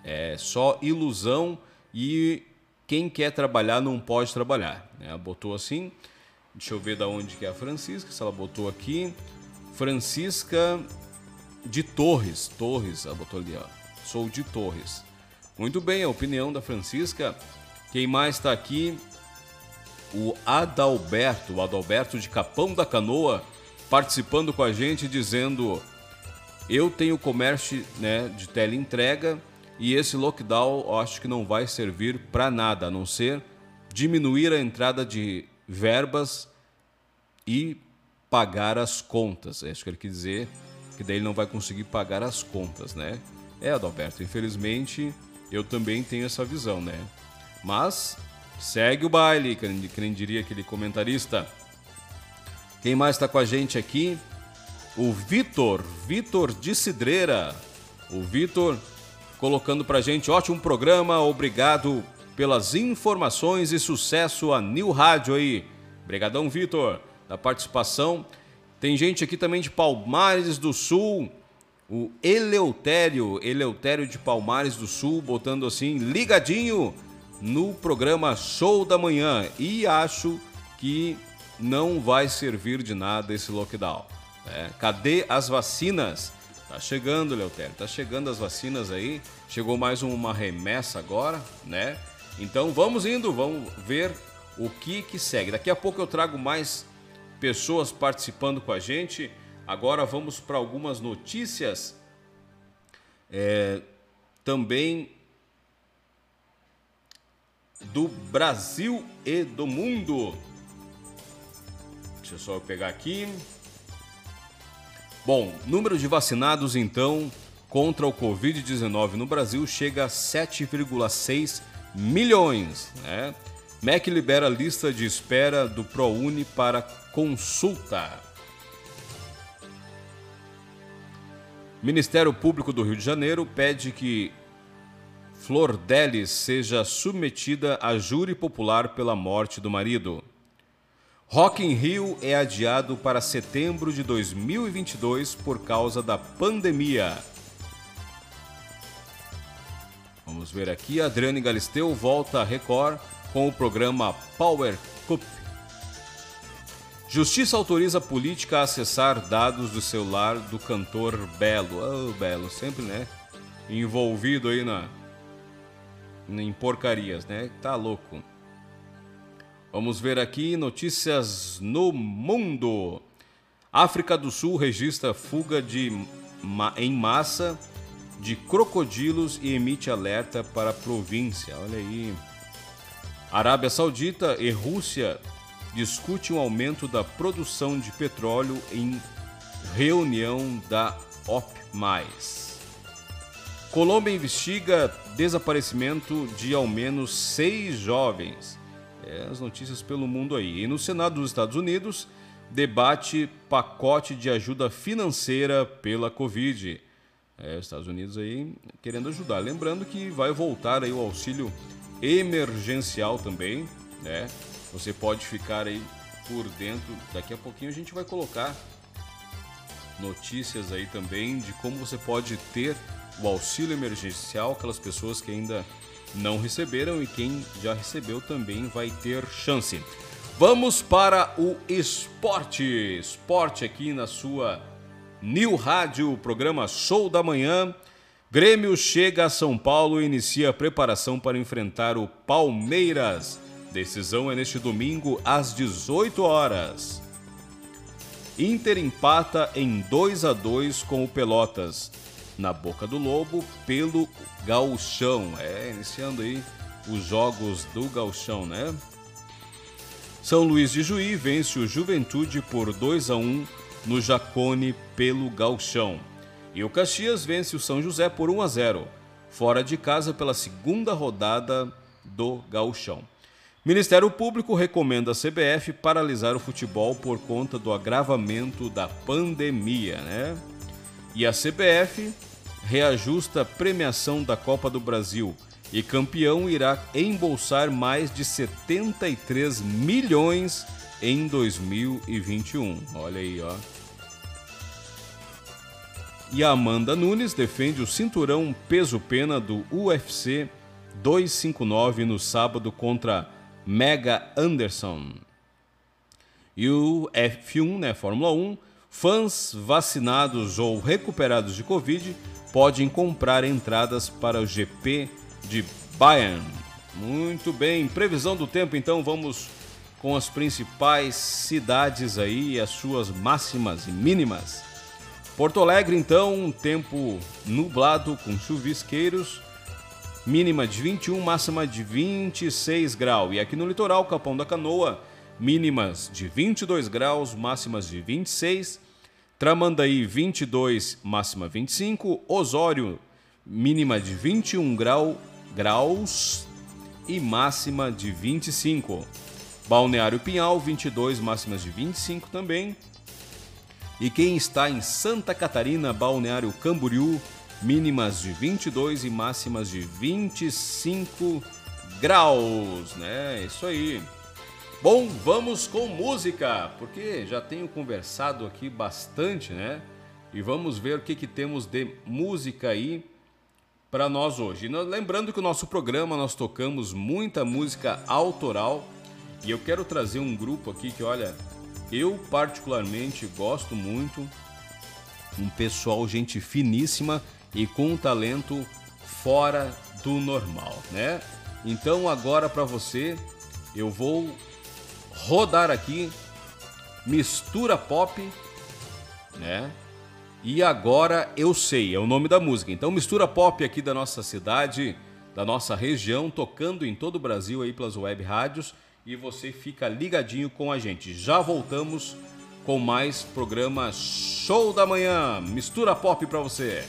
É só ilusão e quem quer trabalhar não pode trabalhar." Ela botou assim. Deixa eu ver da onde que é a Francisca, se ela botou aqui. Francisca de Torres, Torres, ela botou ali, ó. Sou de Torres. Muito bem, a opinião da Francisca. Quem mais está aqui? O Adalberto, o Adalberto de Capão da Canoa, participando com a gente, dizendo: Eu tenho comércio né, de teleentrega e esse lockdown acho que não vai servir para nada, a não ser diminuir a entrada de verbas e pagar as contas. É isso que ele quer dizer, que daí ele não vai conseguir pagar as contas, né? É, Adalberto, infelizmente eu também tenho essa visão, né? Mas segue o baile, que nem diria aquele comentarista. Quem mais está com a gente aqui? O Vitor, Vitor de Cidreira. O Vitor colocando pra gente ótimo programa, obrigado pelas informações e sucesso a New Rádio aí. Obrigadão, Vitor, da participação. Tem gente aqui também de Palmares do Sul, o Eleutério, Eleutério de Palmares do Sul, botando assim, ligadinho no programa Show da Manhã. E acho que não vai servir de nada esse lockdown. Né? Cadê as vacinas? Tá chegando, Eleutério, tá chegando as vacinas aí. Chegou mais uma remessa agora, né? Então vamos indo, vamos ver o que que segue. Daqui a pouco eu trago mais pessoas participando com a gente. Agora vamos para algumas notícias é, também do Brasil e do mundo. Deixa eu só pegar aqui. Bom, número de vacinados então contra o Covid-19 no Brasil chega a 7,6 milhões. Né? MEC libera lista de espera do ProUni para consulta. Ministério Público do Rio de Janeiro pede que Flor Delis seja submetida a júri popular pela morte do marido. Rock in Rio é adiado para setembro de 2022 por causa da pandemia. Vamos ver aqui, Adriane Galisteu volta a Record com o programa Power Cup. Justiça autoriza a política a acessar dados do celular do cantor Belo. Oh, Belo, sempre, né? Envolvido aí na em porcarias, né? Tá louco. Vamos ver aqui notícias no mundo. África do Sul registra fuga de em massa de crocodilos e emite alerta para a província. Olha aí. Arábia Saudita e Rússia discutem um aumento da produção de petróleo em reunião da OP+. Colômbia investiga desaparecimento de ao menos seis jovens. É, as notícias pelo mundo aí. E no Senado dos Estados Unidos, debate pacote de ajuda financeira pela Covid. É, os Estados Unidos aí querendo ajudar. Lembrando que vai voltar aí o auxílio emergencial também, né? Você pode ficar aí por dentro. Daqui a pouquinho a gente vai colocar notícias aí também de como você pode ter o auxílio emergencial, aquelas pessoas que ainda não receberam e quem já recebeu também vai ter chance. Vamos para o esporte. Esporte aqui na sua New Rádio, programa Show da Manhã. Grêmio chega a São Paulo e inicia a preparação para enfrentar o Palmeiras. Decisão é neste domingo às 18 horas. Inter empata em 2 a 2 com o Pelotas. Na boca do Lobo pelo Gauchão. É, iniciando aí os jogos do Gauchão, né? São Luís de Juí vence o Juventude por 2 a 1 no Jacone pelo Galchão. E o Caxias vence o São José por 1 a 0. fora de casa pela segunda rodada do Gauchão. Ministério Público recomenda a CBF paralisar o futebol por conta do agravamento da pandemia, né? E a CBF reajusta a premiação da Copa do Brasil e campeão irá embolsar mais de 73 milhões em 2021. Olha aí, ó. E a Amanda Nunes defende o cinturão peso-pena do UFC 259 no sábado contra Mega Anderson. E o F1, né, Fórmula 1, fãs vacinados ou recuperados de Covid podem comprar entradas para o GP de Bayern. Muito bem, previsão do tempo então, vamos com as principais cidades aí as suas máximas e mínimas. Porto Alegre então, um tempo nublado com chuvisqueiros, mínima de 21, máxima de 26 graus. E aqui no litoral, Capão da Canoa, mínimas de 22 graus, máximas de 26. Tramandaí 22, máxima 25. Osório, mínima de 21 grau, graus e máxima de 25. Balneário Pinhal 22, máximas de 25 também. E quem está em Santa Catarina, Balneário Camboriú, mínimas de 22 e máximas de 25 graus, né? Isso aí. Bom, vamos com música, porque já tenho conversado aqui bastante, né? E vamos ver o que, que temos de música aí para nós hoje. Lembrando que o nosso programa nós tocamos muita música autoral e eu quero trazer um grupo aqui que, olha, eu particularmente gosto muito, um pessoal gente finíssima e com um talento fora do normal, né? Então agora para você eu vou rodar aqui Mistura Pop, né? E agora eu sei, é o nome da música. Então Mistura Pop aqui da nossa cidade, da nossa região, tocando em todo o Brasil aí pelas web rádios e você fica ligadinho com a gente. Já voltamos com mais programa Show da Manhã. Mistura Pop para você.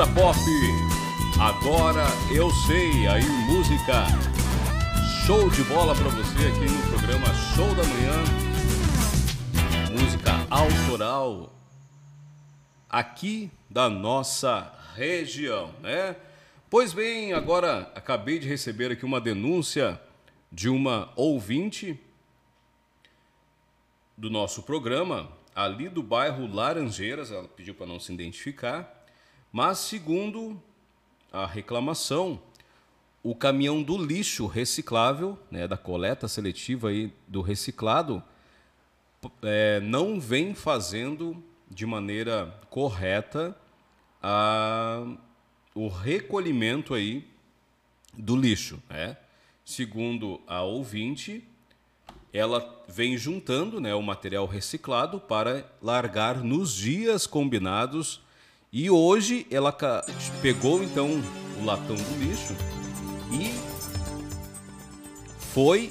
Cultura Pop. Agora eu sei, aí música show de bola para você aqui no programa Show da Manhã. Música autoral aqui da nossa região, né? Pois bem, agora acabei de receber aqui uma denúncia de uma ouvinte do nosso programa, ali do bairro Laranjeiras, ela pediu para não se identificar, mas segundo a reclamação, o caminhão do lixo reciclável, né, da coleta seletiva aí do reciclado, é, não vem fazendo de maneira correta a, o recolhimento aí do lixo, né? Segundo a ouvinte, ela vem juntando né, o material reciclado para largar nos dias combinados e hoje ela pegou então o latão do lixo e foi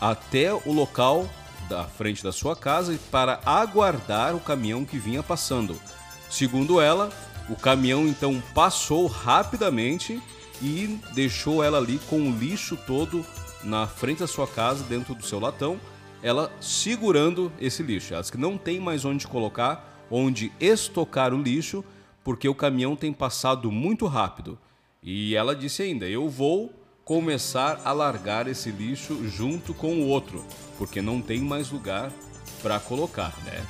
até o local da frente da sua casa para aguardar o caminhão que vinha passando. Segundo ela, o caminhão então passou rapidamente e deixou ela ali com o lixo todo na frente da sua casa, dentro do seu latão, ela segurando esse lixo. Ela que não tem mais onde colocar, onde estocar o lixo, porque o caminhão tem passado muito rápido. E ela disse ainda: Eu vou começar a largar esse lixo junto com o outro, porque não tem mais lugar para colocar, né?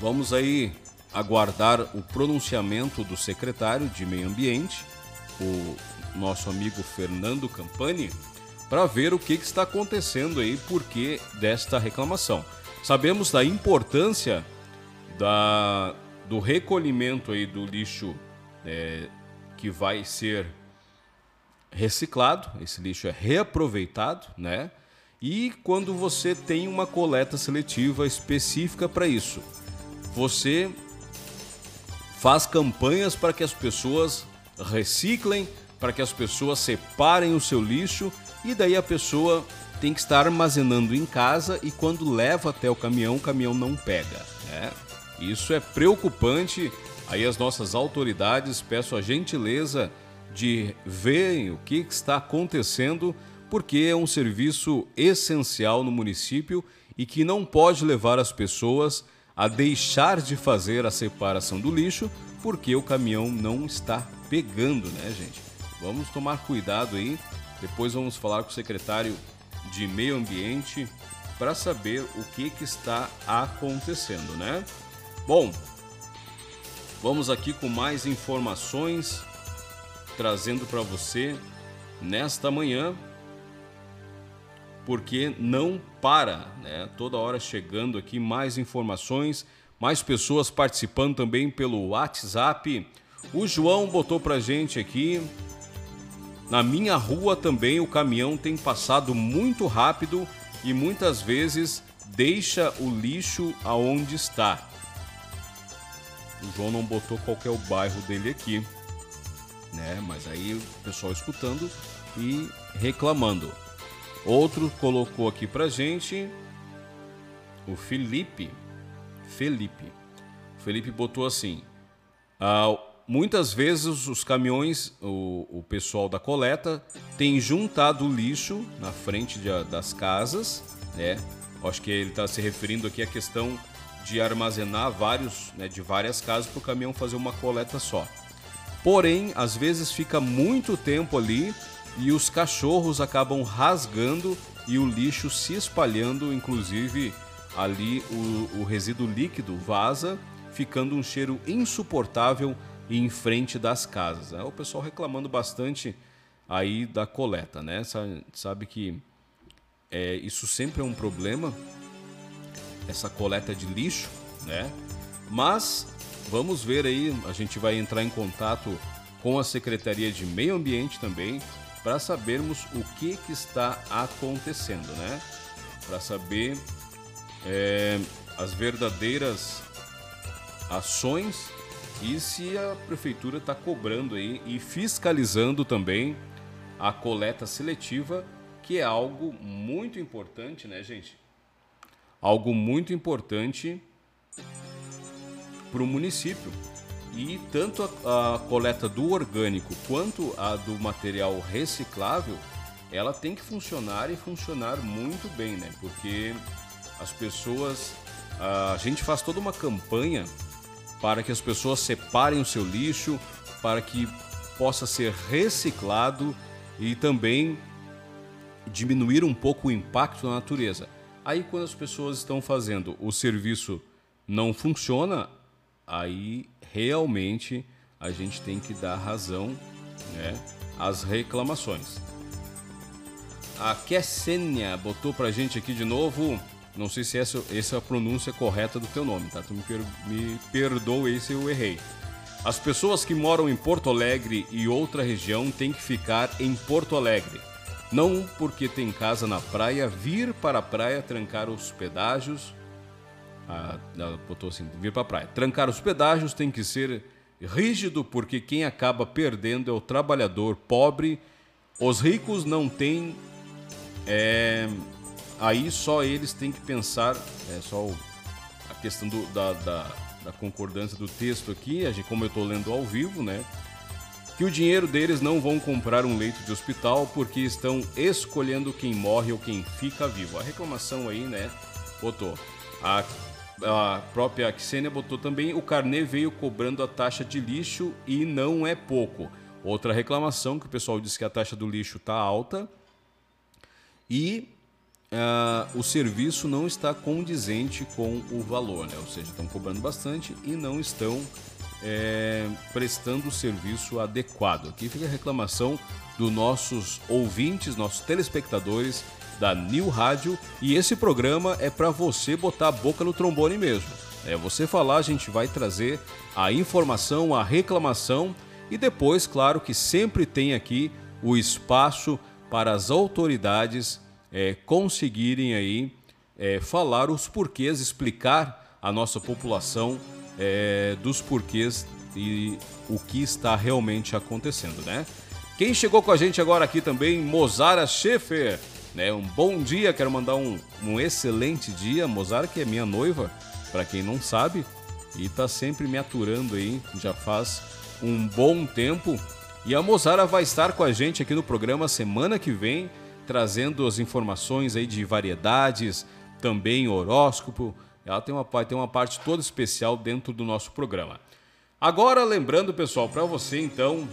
Vamos aí aguardar o pronunciamento do secretário de Meio Ambiente, o nosso amigo Fernando Campani, para ver o que, que está acontecendo aí, por que desta reclamação. Sabemos da importância da, do recolhimento aí do lixo é, que vai ser reciclado, esse lixo é reaproveitado, né? E quando você tem uma coleta seletiva específica para isso, você faz campanhas para que as pessoas reciclem, para que as pessoas separem o seu lixo e daí a pessoa tem que estar armazenando em casa e quando leva até o caminhão, o caminhão não pega, né? Isso é preocupante. Aí as nossas autoridades peço a gentileza de ver o que está acontecendo, porque é um serviço essencial no município e que não pode levar as pessoas a deixar de fazer a separação do lixo porque o caminhão não está pegando, né, gente? Vamos tomar cuidado aí. Depois vamos falar com o secretário de Meio Ambiente para saber o que, que está acontecendo, né? Bom, vamos aqui com mais informações trazendo para você nesta manhã, porque não para, né? Toda hora chegando aqui mais informações, mais pessoas participando também pelo WhatsApp. O João botou pra gente aqui. Na minha rua também o caminhão tem passado muito rápido e muitas vezes deixa o lixo aonde está. O João não botou qual é o bairro dele aqui, né? Mas aí o pessoal escutando e reclamando. Outro colocou aqui pra gente o Felipe. Felipe. O Felipe botou assim: ah, muitas vezes os caminhões, o, o pessoal da coleta, tem juntado lixo na frente de, das casas, né? Acho que ele está se referindo aqui à questão de armazenar vários, né, de várias casas para o caminhão fazer uma coleta só. Porém, às vezes fica muito tempo ali e os cachorros acabam rasgando e o lixo se espalhando, inclusive ali o, o resíduo líquido vaza, ficando um cheiro insuportável em frente das casas. É o pessoal reclamando bastante aí da coleta, né? Sabe, sabe que é, isso sempre é um problema essa coleta de lixo, né? Mas vamos ver aí, a gente vai entrar em contato com a Secretaria de Meio Ambiente também para sabermos o que, que está acontecendo, né? Para saber é, as verdadeiras ações e se a prefeitura está cobrando aí e fiscalizando também a coleta seletiva, que é algo muito importante, né, gente? Algo muito importante para o município, E tanto a, a, coleta do orgânico quanto a do material reciclável, ela tem que funcionar e funcionar muito bem, né? Porque as pessoas, a gente faz toda uma campanha para que as pessoas separem o seu lixo, para que possa ser reciclado e também diminuir um pouco o impacto na natureza. Aí quando as pessoas estão fazendo o serviço não funciona, aí realmente a gente tem que dar razão né, às reclamações. A Kessenia botou pra gente aqui de novo. Não sei se essa, essa é a pronúncia correta do teu nome, tá? Tu me, per, me perdoa se eu errei. As pessoas que moram em Porto Alegre e outra região têm que ficar em Porto Alegre. Não porque tem casa na praia, vir para a praia trancar os pedágios a, ela botou assim, vir para a praia. Trancar os pedágios tem que ser rígido porque quem acaba perdendo é o trabalhador pobre. Os ricos não têm. É, aí só eles têm que pensar. É só a questão do, da, da, da, concordância do texto aqui, como eu estou lendo ao vivo, né? Que o dinheiro deles não vão comprar um leito de hospital porque estão escolhendo quem morre ou quem fica vivo. A reclamação aí, né? Botou. A a própria Xenia botou também, o carnê veio cobrando a taxa de lixo e não é pouco. Outra reclamação que o pessoal disse que a taxa do lixo está alta e uh, o serviço não está condizente com o valor, né? ou seja, estão cobrando bastante e não estão é, prestando o serviço adequado. Aqui fica a reclamação dos nossos ouvintes, nossos telespectadores da New Rádio e esse programa é para você botar a boca no trombone mesmo. É você falar, a gente vai trazer a informação, a reclamação e depois, claro, que sempre tem aqui o espaço para as autoridades é, conseguirem aí é, falar os porquês, explicar à nossa população é, dos porquês e o que está realmente acontecendo, né? Quem chegou com a gente agora aqui também, Mozara Schaefer. Né? Um bom dia, quero mandar um, um excelente dia. Mozart, que é minha noiva, para quem não sabe, e tá sempre me aturando aí, já faz um bom tempo. E a Mozara vai estar com a gente aqui no programa semana que vem, trazendo as informações aí de variedades, também horóscopo. Ela tem uma, tem uma parte toda especial dentro do nosso programa. Agora, lembrando, pessoal, para você então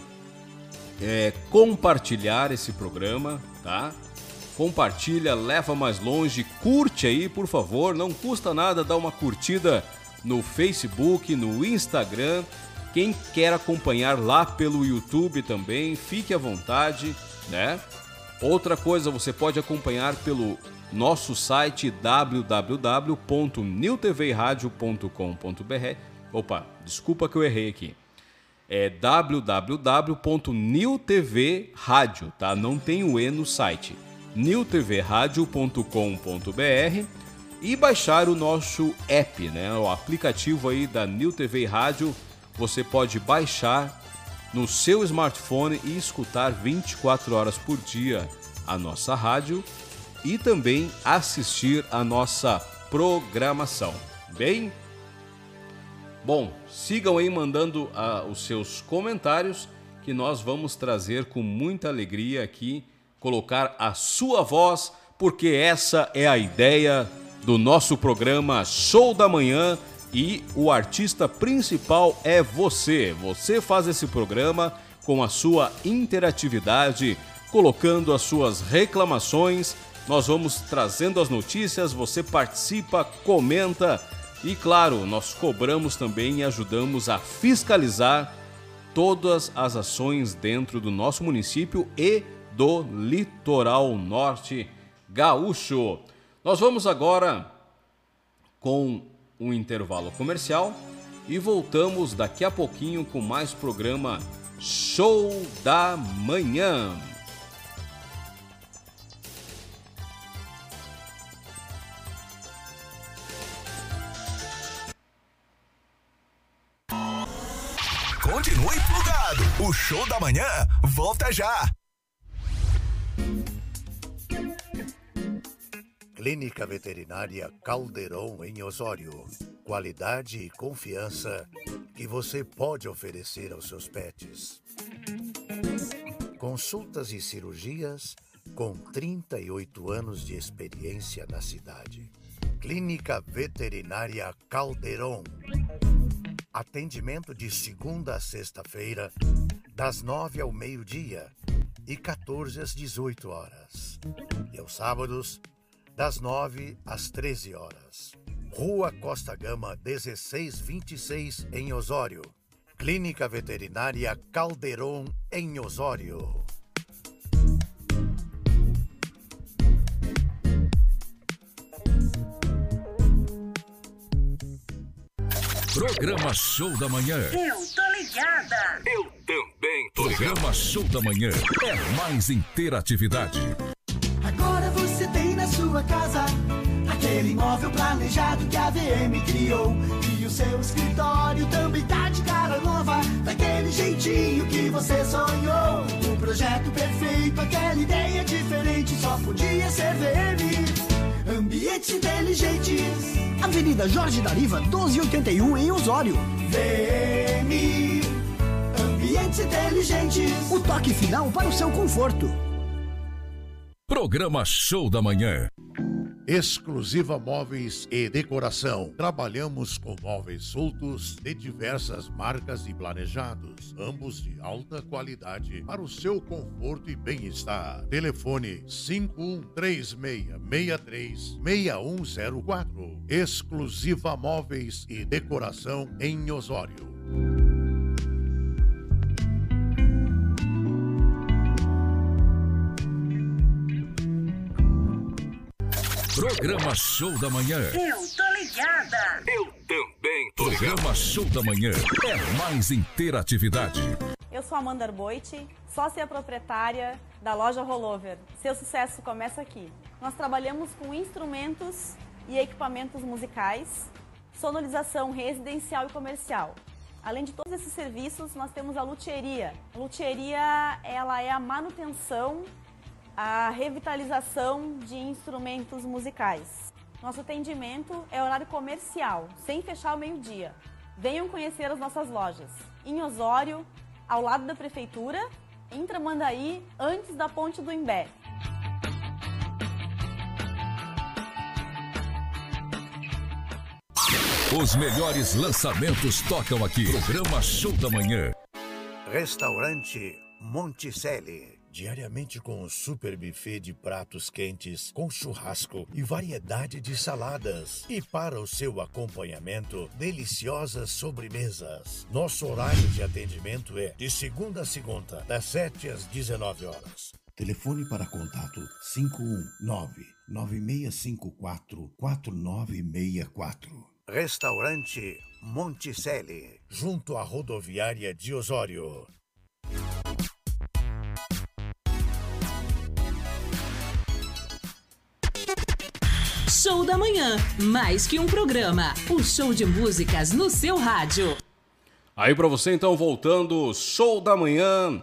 é, compartilhar esse programa, tá? compartilha, leva mais longe, curte aí, por favor, não custa nada dar uma curtida no Facebook, no Instagram. Quem quer acompanhar lá pelo YouTube também, fique à vontade, né? Outra coisa, você pode acompanhar pelo nosso site www.newtvradio.com.br. Opa, desculpa que eu errei aqui. É www.newtvradio, tá? Não tem o E no site newtvradio.com.br e baixar o nosso app, né? O aplicativo aí da New TV Rádio, você pode baixar no seu smartphone e escutar 24 horas por dia a nossa rádio e também assistir a nossa programação. Bem? Bom, sigam aí mandando uh, os seus comentários que nós vamos trazer com muita alegria aqui colocar a sua voz, porque essa é a ideia do nosso programa Show da Manhã e o artista principal é você. Você faz esse programa com a sua interatividade, colocando as suas reclamações. Nós vamos trazendo as notícias, você participa, comenta e, claro, nós cobramos também e ajudamos a fiscalizar todas as ações dentro do nosso município e do litoral norte gaúcho. Nós vamos agora com um intervalo comercial e voltamos daqui a pouquinho com mais programa Show da Manhã. Continue plugado. O Show da Manhã volta já. Clínica Veterinária Caldeirão em Osório. Qualidade e confiança que você pode oferecer aos seus pets. Consultas e cirurgias com 38 anos de experiência na cidade. Clínica Veterinária Calderon. Atendimento de segunda a sexta-feira, das 9 ao meio-dia e 14 às 18 horas. E aos sábados, das 9 às 13 horas. Rua Costa Gama 1626, em Osório. Clínica Veterinária Calderon, em Osório. Programa Show da Manhã. Eu tô ligada. Eu também tô Programa Show da Manhã é mais interatividade. Agora você tem na sua casa aquele imóvel planejado que a VM criou. E o seu escritório também tá de cara nova, daquele jeitinho que você sonhou. O projeto perfeito, aquela ideia diferente, só podia ser VM. Ambientes inteligentes. Avenida Jorge Dariva, 1281 em Osório. VM. Ambientes inteligentes. O toque final para o seu conforto. Programa Show da Manhã. Exclusiva Móveis e Decoração. Trabalhamos com móveis soltos de diversas marcas e planejados, ambos de alta qualidade para o seu conforto e bem-estar. Telefone 5136636104. Exclusiva Móveis e Decoração em Osório. Programa Show da Manhã. Eu tô ligada. Eu também tô Programa Show da Manhã é mais interatividade. Eu sou Amanda Arboite, sócia proprietária da loja Rollover. Seu sucesso começa aqui. Nós trabalhamos com instrumentos e equipamentos musicais, sonorização residencial e comercial. Além de todos esses serviços, nós temos a luthieria. A luthieria, ela é a manutenção, a revitalização de instrumentos musicais. Nosso atendimento é horário comercial, sem fechar ao meio-dia. Venham conhecer as nossas lojas. Em Osório, ao lado da prefeitura, em Tramandaí, antes da ponte do Imbé. Os melhores lançamentos tocam aqui. Programa Show da Manhã. Restaurante Monticelli. Diariamente com um super buffet de pratos quentes, com churrasco e variedade de saladas. E para o seu acompanhamento, deliciosas sobremesas. Nosso horário de atendimento é de segunda a segunda, das 7 às 19 horas. Telefone para contato 519-9654-4964. Restaurante Monticelli, junto à rodoviária de Osório. Show da Manhã, mais que um programa. O show de músicas no seu rádio. Aí pra você então, voltando, show da manhã,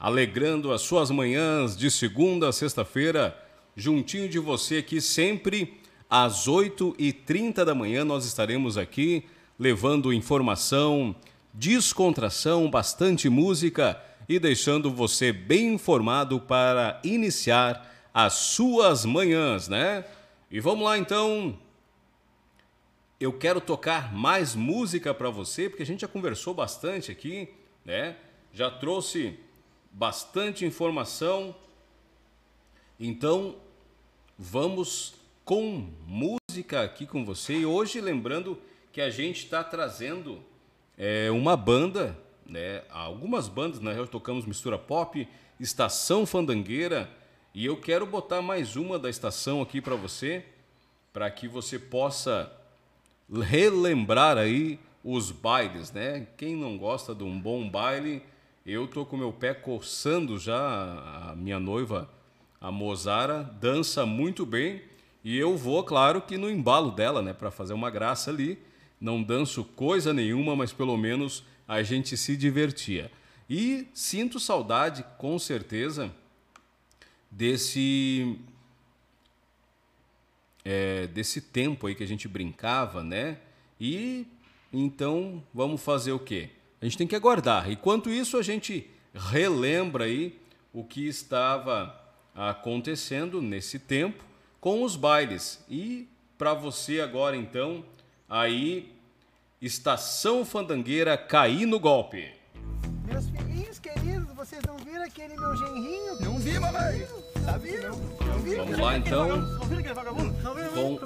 alegrando as suas manhãs de segunda a sexta-feira, juntinho de você aqui sempre às 8h30 da manhã nós estaremos aqui levando informação, descontração, bastante música e deixando você bem informado para iniciar as suas manhãs, né? E vamos lá então. Eu quero tocar mais música para você, porque a gente já conversou bastante aqui, né? Já trouxe bastante informação. Então, vamos com música aqui com você. E hoje, lembrando que a gente está trazendo é, uma banda, né? Algumas bandas, na real, tocamos mistura pop, Estação Fandangueira. E eu quero botar mais uma da estação aqui para você, para que você possa relembrar aí os bailes, né? Quem não gosta de um bom baile, eu tô com meu pé coçando já a minha noiva, a Mozara, dança muito bem e eu vou, claro, que no embalo dela, né, para fazer uma graça ali. Não danço coisa nenhuma, mas pelo menos a gente se divertia. E sinto saudade, com certeza, desse é, desse tempo aí que a gente brincava, né? E Então, vamos fazer o quê? A gente tem que aguardar. Enquanto isso, a gente relembra aí o que estava acontecendo nesse tempo com os bailes. E para você agora, então, aí, Estação Fandangueira cair no golpe. Meus filhinhos queridos, vocês não viram aquele meu genrinho? Não vi, mamãe. Tá viram? Vamos lá, então? Não viram? com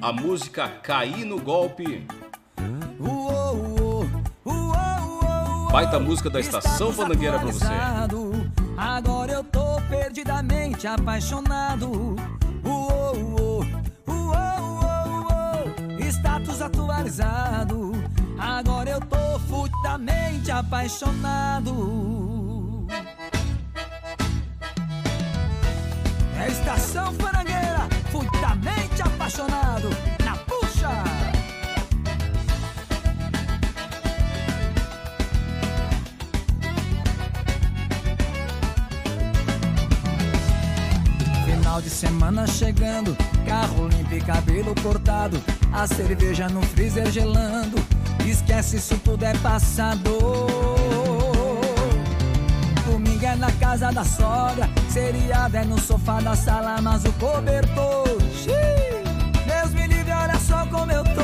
a música Cair no Golpe. Baita música da Estação Fandangueira pra você. Agora eu tô perdidamente apaixonado. Uou, uou, uou, uou, uou. Status atualizado. Agora eu tô futamente apaixonado. Estação farangueira, futamente apaixonado. Na puxa! Final de semana chegando, carro limpo e cabelo cortado, a cerveja no freezer gelando. Esquece isso tudo é passado. Na casa da sogra, seriado é no sofá da sala, mas o cobertor. Xiii, Deus me livre, olha só como eu tô.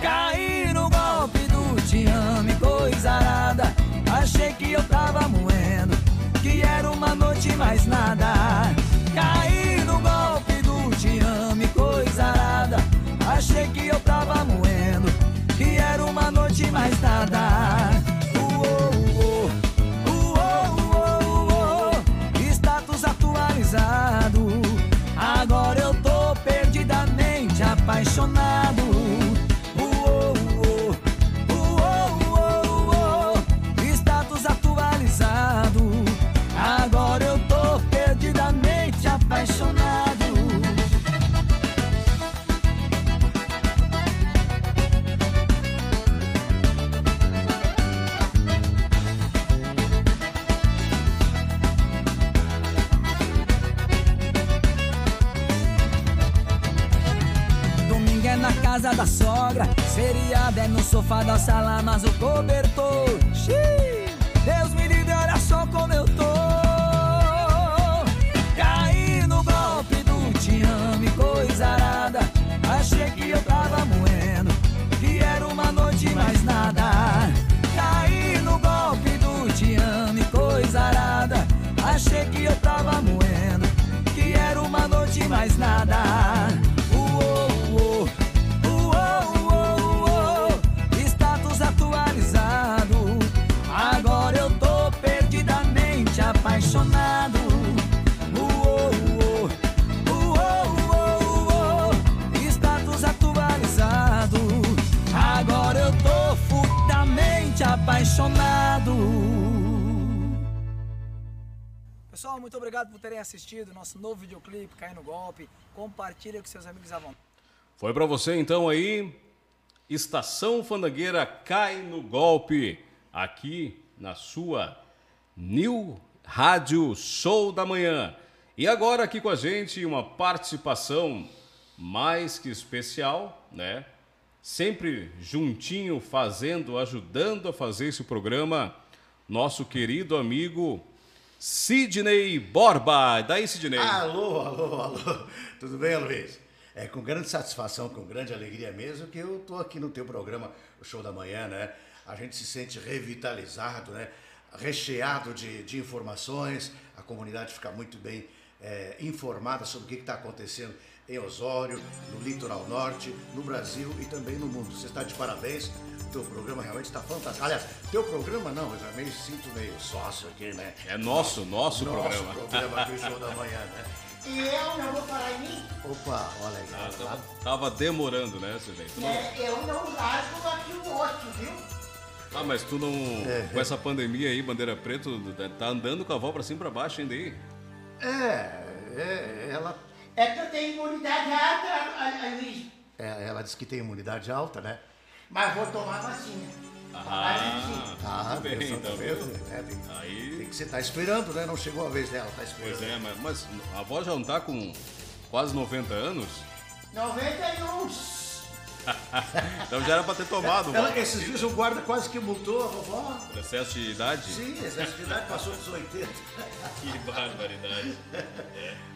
Caí no golpe do te amo e coisa arada. Achei que eu tava moendo, que era uma noite mais nada. Caí no golpe do te amo e coisa arada. Achei que eu tava moendo, que era uma noite mais nada. Apaixonado. Casa da sogra, seriado é no sofá da sala, mas o cobertor. Xiii, Deus me livre, olha só como eu tô. Caí no golpe do te amo e coisa arada. Achei que eu tava moendo, que era uma noite mais nada. Caí no golpe do te amo e coisa arada. Achei que eu tava moendo, que era uma noite mais nada. Muito obrigado por terem assistido nosso novo videoclipe, Cair no Golpe. Compartilha com seus amigos à vontade. Foi pra você então aí. Estação Fandangueira cai no golpe aqui na sua New Rádio Show da Manhã. E agora aqui com a gente uma participação mais que especial, né? Sempre juntinho fazendo, ajudando a fazer esse programa, nosso querido amigo Sidney Borba. Daí, Sidney. Alô, alô, alô. Tudo bem, Luiz? É com grande satisfação, com grande alegria mesmo que eu tô aqui no teu programa, o Show da Manhã, né? A gente se sente revitalizado, né? Recheado de, de informações, a comunidade fica muito bem é, informada sobre o que está acontecendo em Osório, no litoral norte, no Brasil e também no mundo. Você está de parabéns, o teu programa realmente está fantástico. Aliás, teu programa não, eu já meio sinto meio sócio aqui, né? É nosso, nosso, Nosso programa. programa aqui, o Show da Manhã, né? E eu não vou falar em mim? Opa, olha aí. Ah, tava, tava demorando, né, não- É, eu não largo aqui o osso, viu? Ah, mas tu não. É. Com essa pandemia aí, bandeira preta, tá andando com a avó pra cima e pra baixo ainda aí. É, é, ela, É que eu tenho imunidade alta, a- a- Luiz. é, ela disse que tem imunidade alta, né? Mas vou tomar vacina. Ah, Ah, tudo bem, então. tá vendo? É, tem, Aí. tem que você tá esperando, né? Não chegou a vez dela, tá esperando. Pois é, mas, mas a avó já não tá com quase 90 anos? 91. então já era pra ter tomado. Ela, esses dias o guarda quase que multou a vovó. Por excesso de idade? Sim, excesso de idade passou dos 80. Que barbaridade.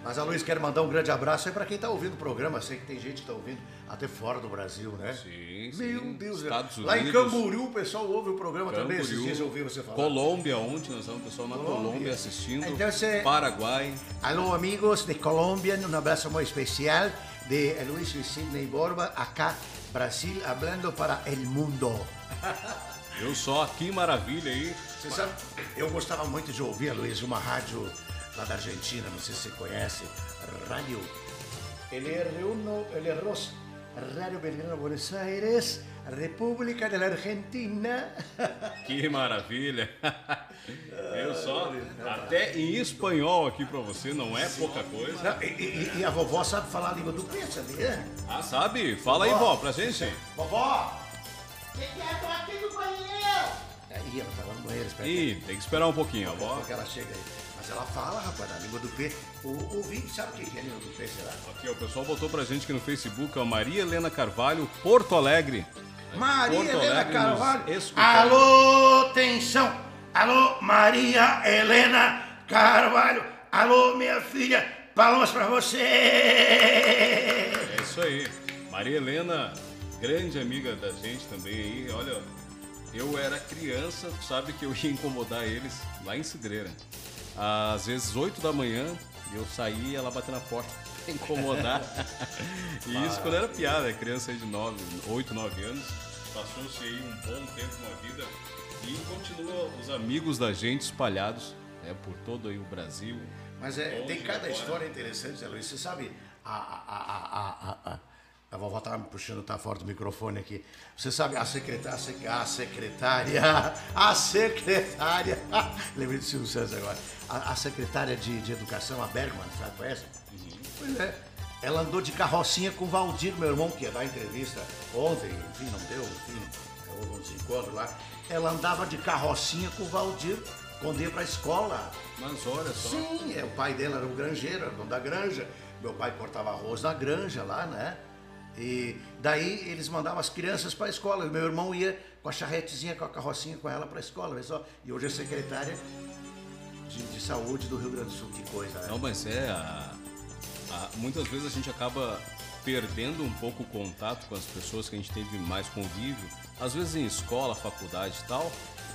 Mas a Luiz quero mandar um grande abraço aí pra quem tá ouvindo o programa. Sei que tem gente que tá ouvindo até fora do Brasil, né? Sim, Meu sim. Deus, Estados lá em. Camboriú o pessoal ouve o programa também. Esses Camboriú, dias eu ouvi você falar. Colômbia, ontem nós vamos pessoal na Colômbia. Colômbia assistindo. Então Paraguai. Alô, amigos de Colombia, un abrazo muy especial de Luis y Sidney Borba, acá, Brasil, hablando para el mundo. Eu só, que maravilha aí. Você sabe, eu gostava muito de ouvir, Luiz, uma rádio lá da Argentina, não sei se você conhece, Rádio LR1, LR2, Rádio Belgrano Buenos Aires, República de la Argentina. Que maravilha. Eu só, até em espanhol aqui pra você, não é pouca coisa. Não, e, e- a vovó sabe falar a língua do peixe, sabia? Ah, sabe? Fala aí, vó, pra gente. Vovó! Quer? Tô aqui no banheiro. Aí, ela tá lá no banheiro, espera. Ih, tem que esperar um pouquinho, a vó. Porque ela chega aí. Mas ela fala, rapaz, na língua do peixe. O, o Vini sabe o que que é a língua do peixe, será? Aqui, ó, o pessoal botou pra gente aqui no Facebook, ó, Maria Helena Carvalho, Porto Alegre. Maria Porto Helena Alegre Carvalho. Alô, atenção. Alô, Maria Helena Carvalho. Alô, minha filha. Palmas pra você. É isso aí. Maria Helena, grande amiga da gente também aí. Olha, eu era criança, sabe que eu ia incomodar eles lá em Cidreira. Às vezes 8 da manhã, eu saía e ela bater na porta pra incomodar. e isso quando era piada, criança aí de 9, 8, 9 anos. Passou-se aí um bom tempo na vida e continua os amigos da gente espalhados né, por todo aí o Brasil. Mas é, tem cada agora. história interessante, Zé Luiz. Você sabe, a, a, a, a, a, vovó tava me puxando, tá fora do microfone aqui. Você sabe, a secretária, a sec- a secretária, a secretária, lembrei do Silvio Santos agora, a, secretária de, de Educação, a Bergman, sabe, conhece? Pois é. Ela andou de carrocinha com o Valdir, meu irmão, que ia dar entrevista ontem, enfim, não deu, enfim, houve uns encontros lá. Ela andava de carrocinha com o Valdir quando ia pra escola. Mas olha só. Sim, é, o pai dela era o granjeiro, era dono da granja. Meu pai cortava arroz na granja lá, né? E daí eles mandavam as crianças para a escola. Meu irmão ia com a charretezinha, com a carrocinha com ela para a escola. Só. E hoje é secretária de, de saúde do Rio Grande do Sul. Que coisa, né? Não, mas é. a- a- muitas vezes a gente acaba perdendo um pouco o contato com as pessoas que a gente teve mais convívio, às vezes em escola, faculdade e tal.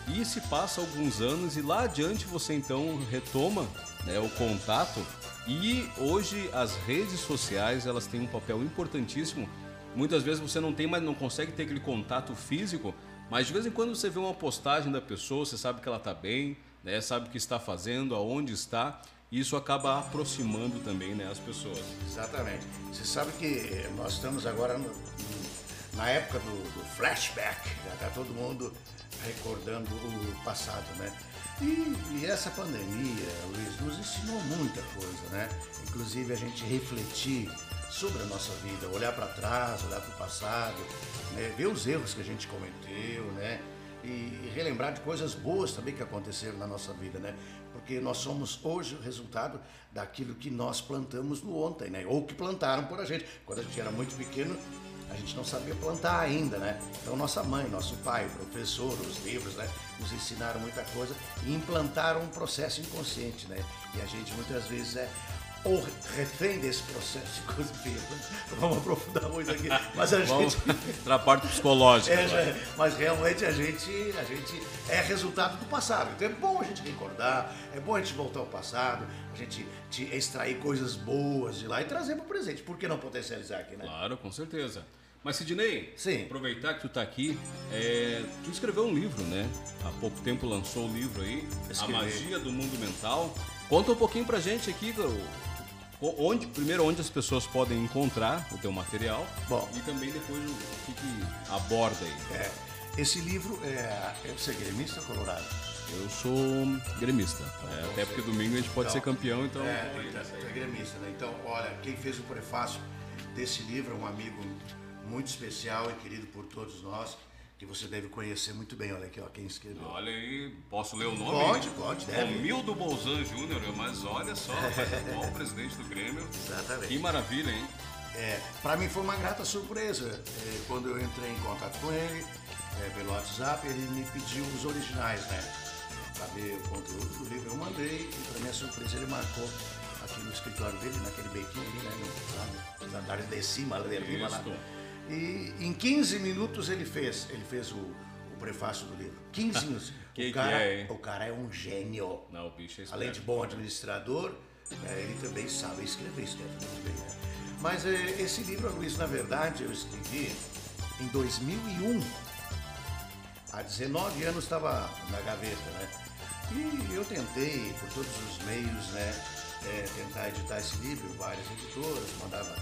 E se passa alguns anos e lá adiante você então retoma né, o contato. E hoje as redes sociais elas têm um papel importantíssimo. Muitas vezes você não tem, mas não consegue ter aquele contato físico, mas de vez em quando você vê uma postagem da pessoa, você sabe que ela está bem, né, sabe o que está fazendo, aonde está. Isso acaba aproximando também né, as pessoas. Exatamente. Você sabe que nós estamos agora no- na época do, do flashback. Já está todo mundo recordando o passado, né? E, e essa pandemia, Luiz, nos ensinou muita coisa, né? Inclusive a gente refletir sobre a nossa vida, olhar para trás, olhar para o passado, né? ver os erros que a gente cometeu, né? E relembrar de coisas boas também que aconteceram na nossa vida, né? Porque nós somos hoje o resultado daquilo que nós plantamos no ontem, né? Ou que plantaram por a gente. Quando a gente era muito pequeno, a gente não sabia plantar ainda, né? Então nossa mãe, nosso pai, o professor, os livros, né? Nos ensinaram muita coisa e implantaram um processo inconsciente, né? E a gente muitas vezes é o refém desse processo inconsciente. Vamos aprofundar muito aqui. Mas a Vamos gente... para a parte psicológica. É, já- mas realmente a gente, a gente é resultado do passado. Então é bom a gente recordar, é bom a gente voltar ao passado, a gente te- extrair coisas boas de lá e trazer para o presente. Por que não potencializar aqui, né? Claro, com certeza. Mas Sidney, Sim. aproveitar que tu tá aqui, é, tu escreveu um livro, né? Há pouco tempo lançou o livro aí. A Magia do Mundo Mental. Conta um pouquinho pra gente aqui, onde, primeiro onde as pessoas podem encontrar o teu material Bom. e também depois o que, que aborda aí. É, esse livro é. é você é gremista colorado? Eu sou gremista, é, até porque domingo a gente pode Então, ser campeão, então... É, então, você é gremista, né? Então, olha, quem fez o prefácio desse livro é um amigo muito especial e querido por todos nós, que você deve conhecer muito bem. Olha aqui, ó, quem escreveu. Olha aí, posso ler o nome? Pode, pode, deve. Romildo Bolzan Júnior, mas olha só, atual presidente do Grêmio. Exatamente. Que maravilha, hein? É, para mim foi uma grata surpresa. É, quando eu entrei em contato com ele, é, pelo WhatsApp, ele me pediu os originais, né? Pra ver o conteúdo do livro. Eu mandei e, para minha surpresa, ele marcou aqui no escritório dele, naquele bequinho ali, né? no- Lá andares de cima, lá de lá. E em 15 minutos ele fez. Ele fez o, o prefácio do livro. 15 minutos. Que o, cara, que é, hein? o cara é um gênio. Não, o bicho é esperto. Além de bom administrador, é, ele também sabe escrever, escreve muito bem. né? Mas é, esse livro, Luiz, na verdade, eu escrevi em 2001. Há 19 anos estava na gaveta, né? E eu tentei, por todos os meios, né, é, tentar editar esse livro, várias editoras, mandava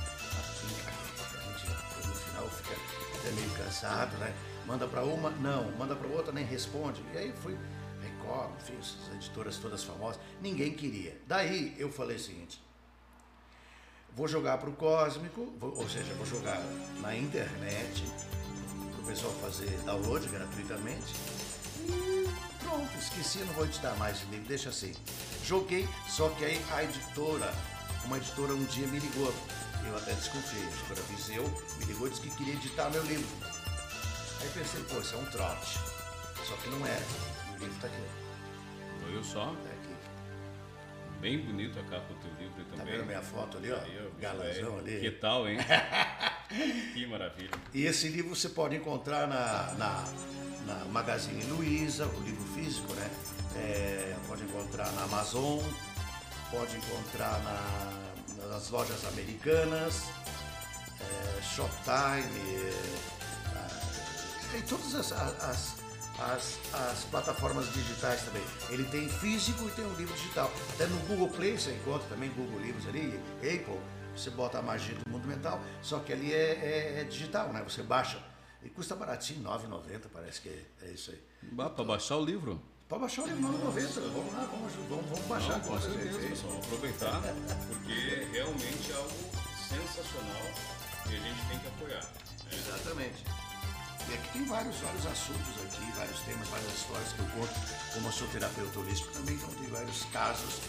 final fica até meio cansado, né? Manda para uma, não, manda para outra, nem responde. E aí fui, Record, enfim, essas editoras todas famosas, ninguém queria. Daí eu falei o seguinte, vou jogar para o Cósmico, vou- ou seja, vou jogar na internet, para o pessoal fazer download gratuitamente. Pronto, esqueci, não vou editar mais esse livro, deixa assim. Joguei, só que aí a editora, uma editora um dia me ligou. Eu até desconfiei, a editora Viseu me ligou e disse que queria editar meu livro. Aí pensei, pô, isso é um trote. Só que não era. E o livro está aqui. Viu só? Tá aqui. Bem bonito a capa do teu livro Tá também. vendo minha foto ali, ó? Aí, Galãzão velho. ali. Que tal, hein? que maravilha. E esse livro você pode encontrar na, na, na Magazine Luiza, o livro físico, né? É, pode encontrar na Amazon, pode encontrar na- nas lojas americanas, é, Shoptime, é, todas as, as, as, as plataformas digitais também. Ele tem físico e tem um livro digital. Até no Google Play você encontra também Google Livros ali, Apple, você bota a magia do mundo mental, só que ali é, é- é digital, né? Você baixa. E custa baratinho, R$ 9,90 parece que é, é isso aí. Bah, pra baixar o livro. Pode baixar o livro R$ 9,90. Vamos lá, vamos, vamos, vamos baixar. Não, com certeza, gente. pessoal. Aproveitar, porque realmente é algo sensacional e a gente tem que apoiar. né? Exatamente. E aqui tem vários, vários assuntos aqui, vários temas, várias histórias que eu conto. Como eu sou terapeuta holístico também, então tem vários casos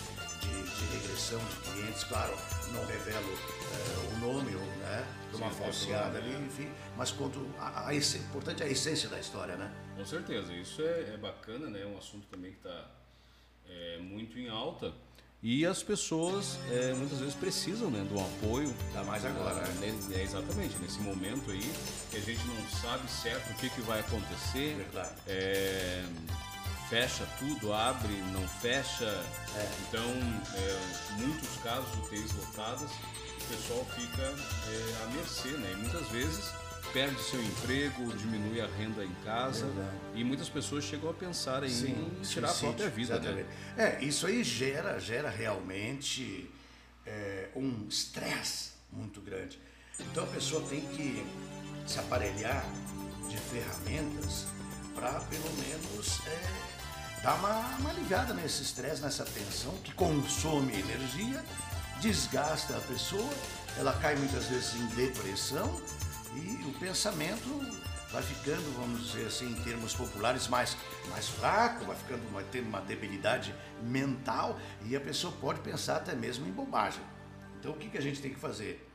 de, de regressão de clientes. Claro, não revelo eh, o nome ou, né, de uma falseada ali, enfim. Mas conto, a, a, esse- importante é a essência da história, né? Com certeza, isso é, é bacana, né? É um assunto também que está muito em alta. E as pessoas é, muitas vezes precisam né, do apoio. Ainda mais agora, né? é, exatamente, nesse momento aí, que a gente não sabe certo o que, que vai acontecer. Verdade. É, fecha tudo, abre, não fecha. Então, é, muitos casos UTIs lotadas, pessoal fica é, à mercê, né? E muitas vezes perde seu emprego, diminui a renda em casa Verdade. e muitas pessoas chegam a pensar em tirar a própria vida, né? É, isso aí gera, gera realmente é, um estresse muito grande. Então a pessoa tem que se aparelhar de ferramentas para pelo menos é, dar uma, uma aliviada nesse estresse, nessa tensão que consome energia, desgasta a pessoa, ela cai muitas vezes em depressão e o pensamento vai ficando, vamos dizer assim, em termos populares, mais, mais fraco, vai ficando, vai tendo uma debilidade mental e a pessoa pode pensar até mesmo em bobagem. Então o que, que a gente tem que fazer?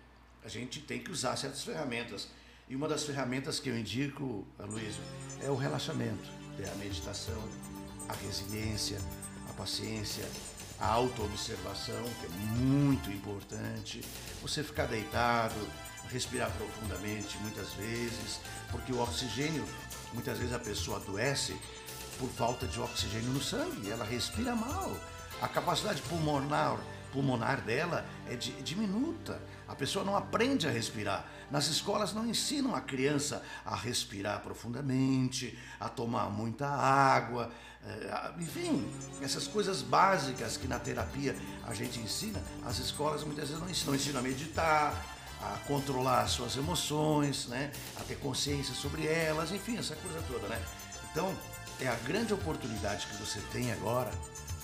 A gente tem que usar certas ferramentas. E uma das ferramentas que eu indico, Luísio, é o relaxamento, é a meditação, a resiliência, a paciência, a autoobservação, que é muito importante. Você ficar deitado, respirar profundamente muitas vezes, porque o oxigênio, muitas vezes a pessoa adoece por falta de oxigênio no sangue, ela respira mal. A capacidade pulmonar, pulmonar dela é di- diminuta. A pessoa não aprende a respirar. Nas escolas não ensinam a criança a respirar profundamente, a tomar muita água, eh, enfim, essas coisas básicas que na terapia a gente ensina, as escolas muitas vezes não ensinam, não ensinam a meditar, a controlar as suas emoções, né? a ter consciência sobre elas, enfim, essa coisa toda. Né? Então, é a grande oportunidade que você tem agora,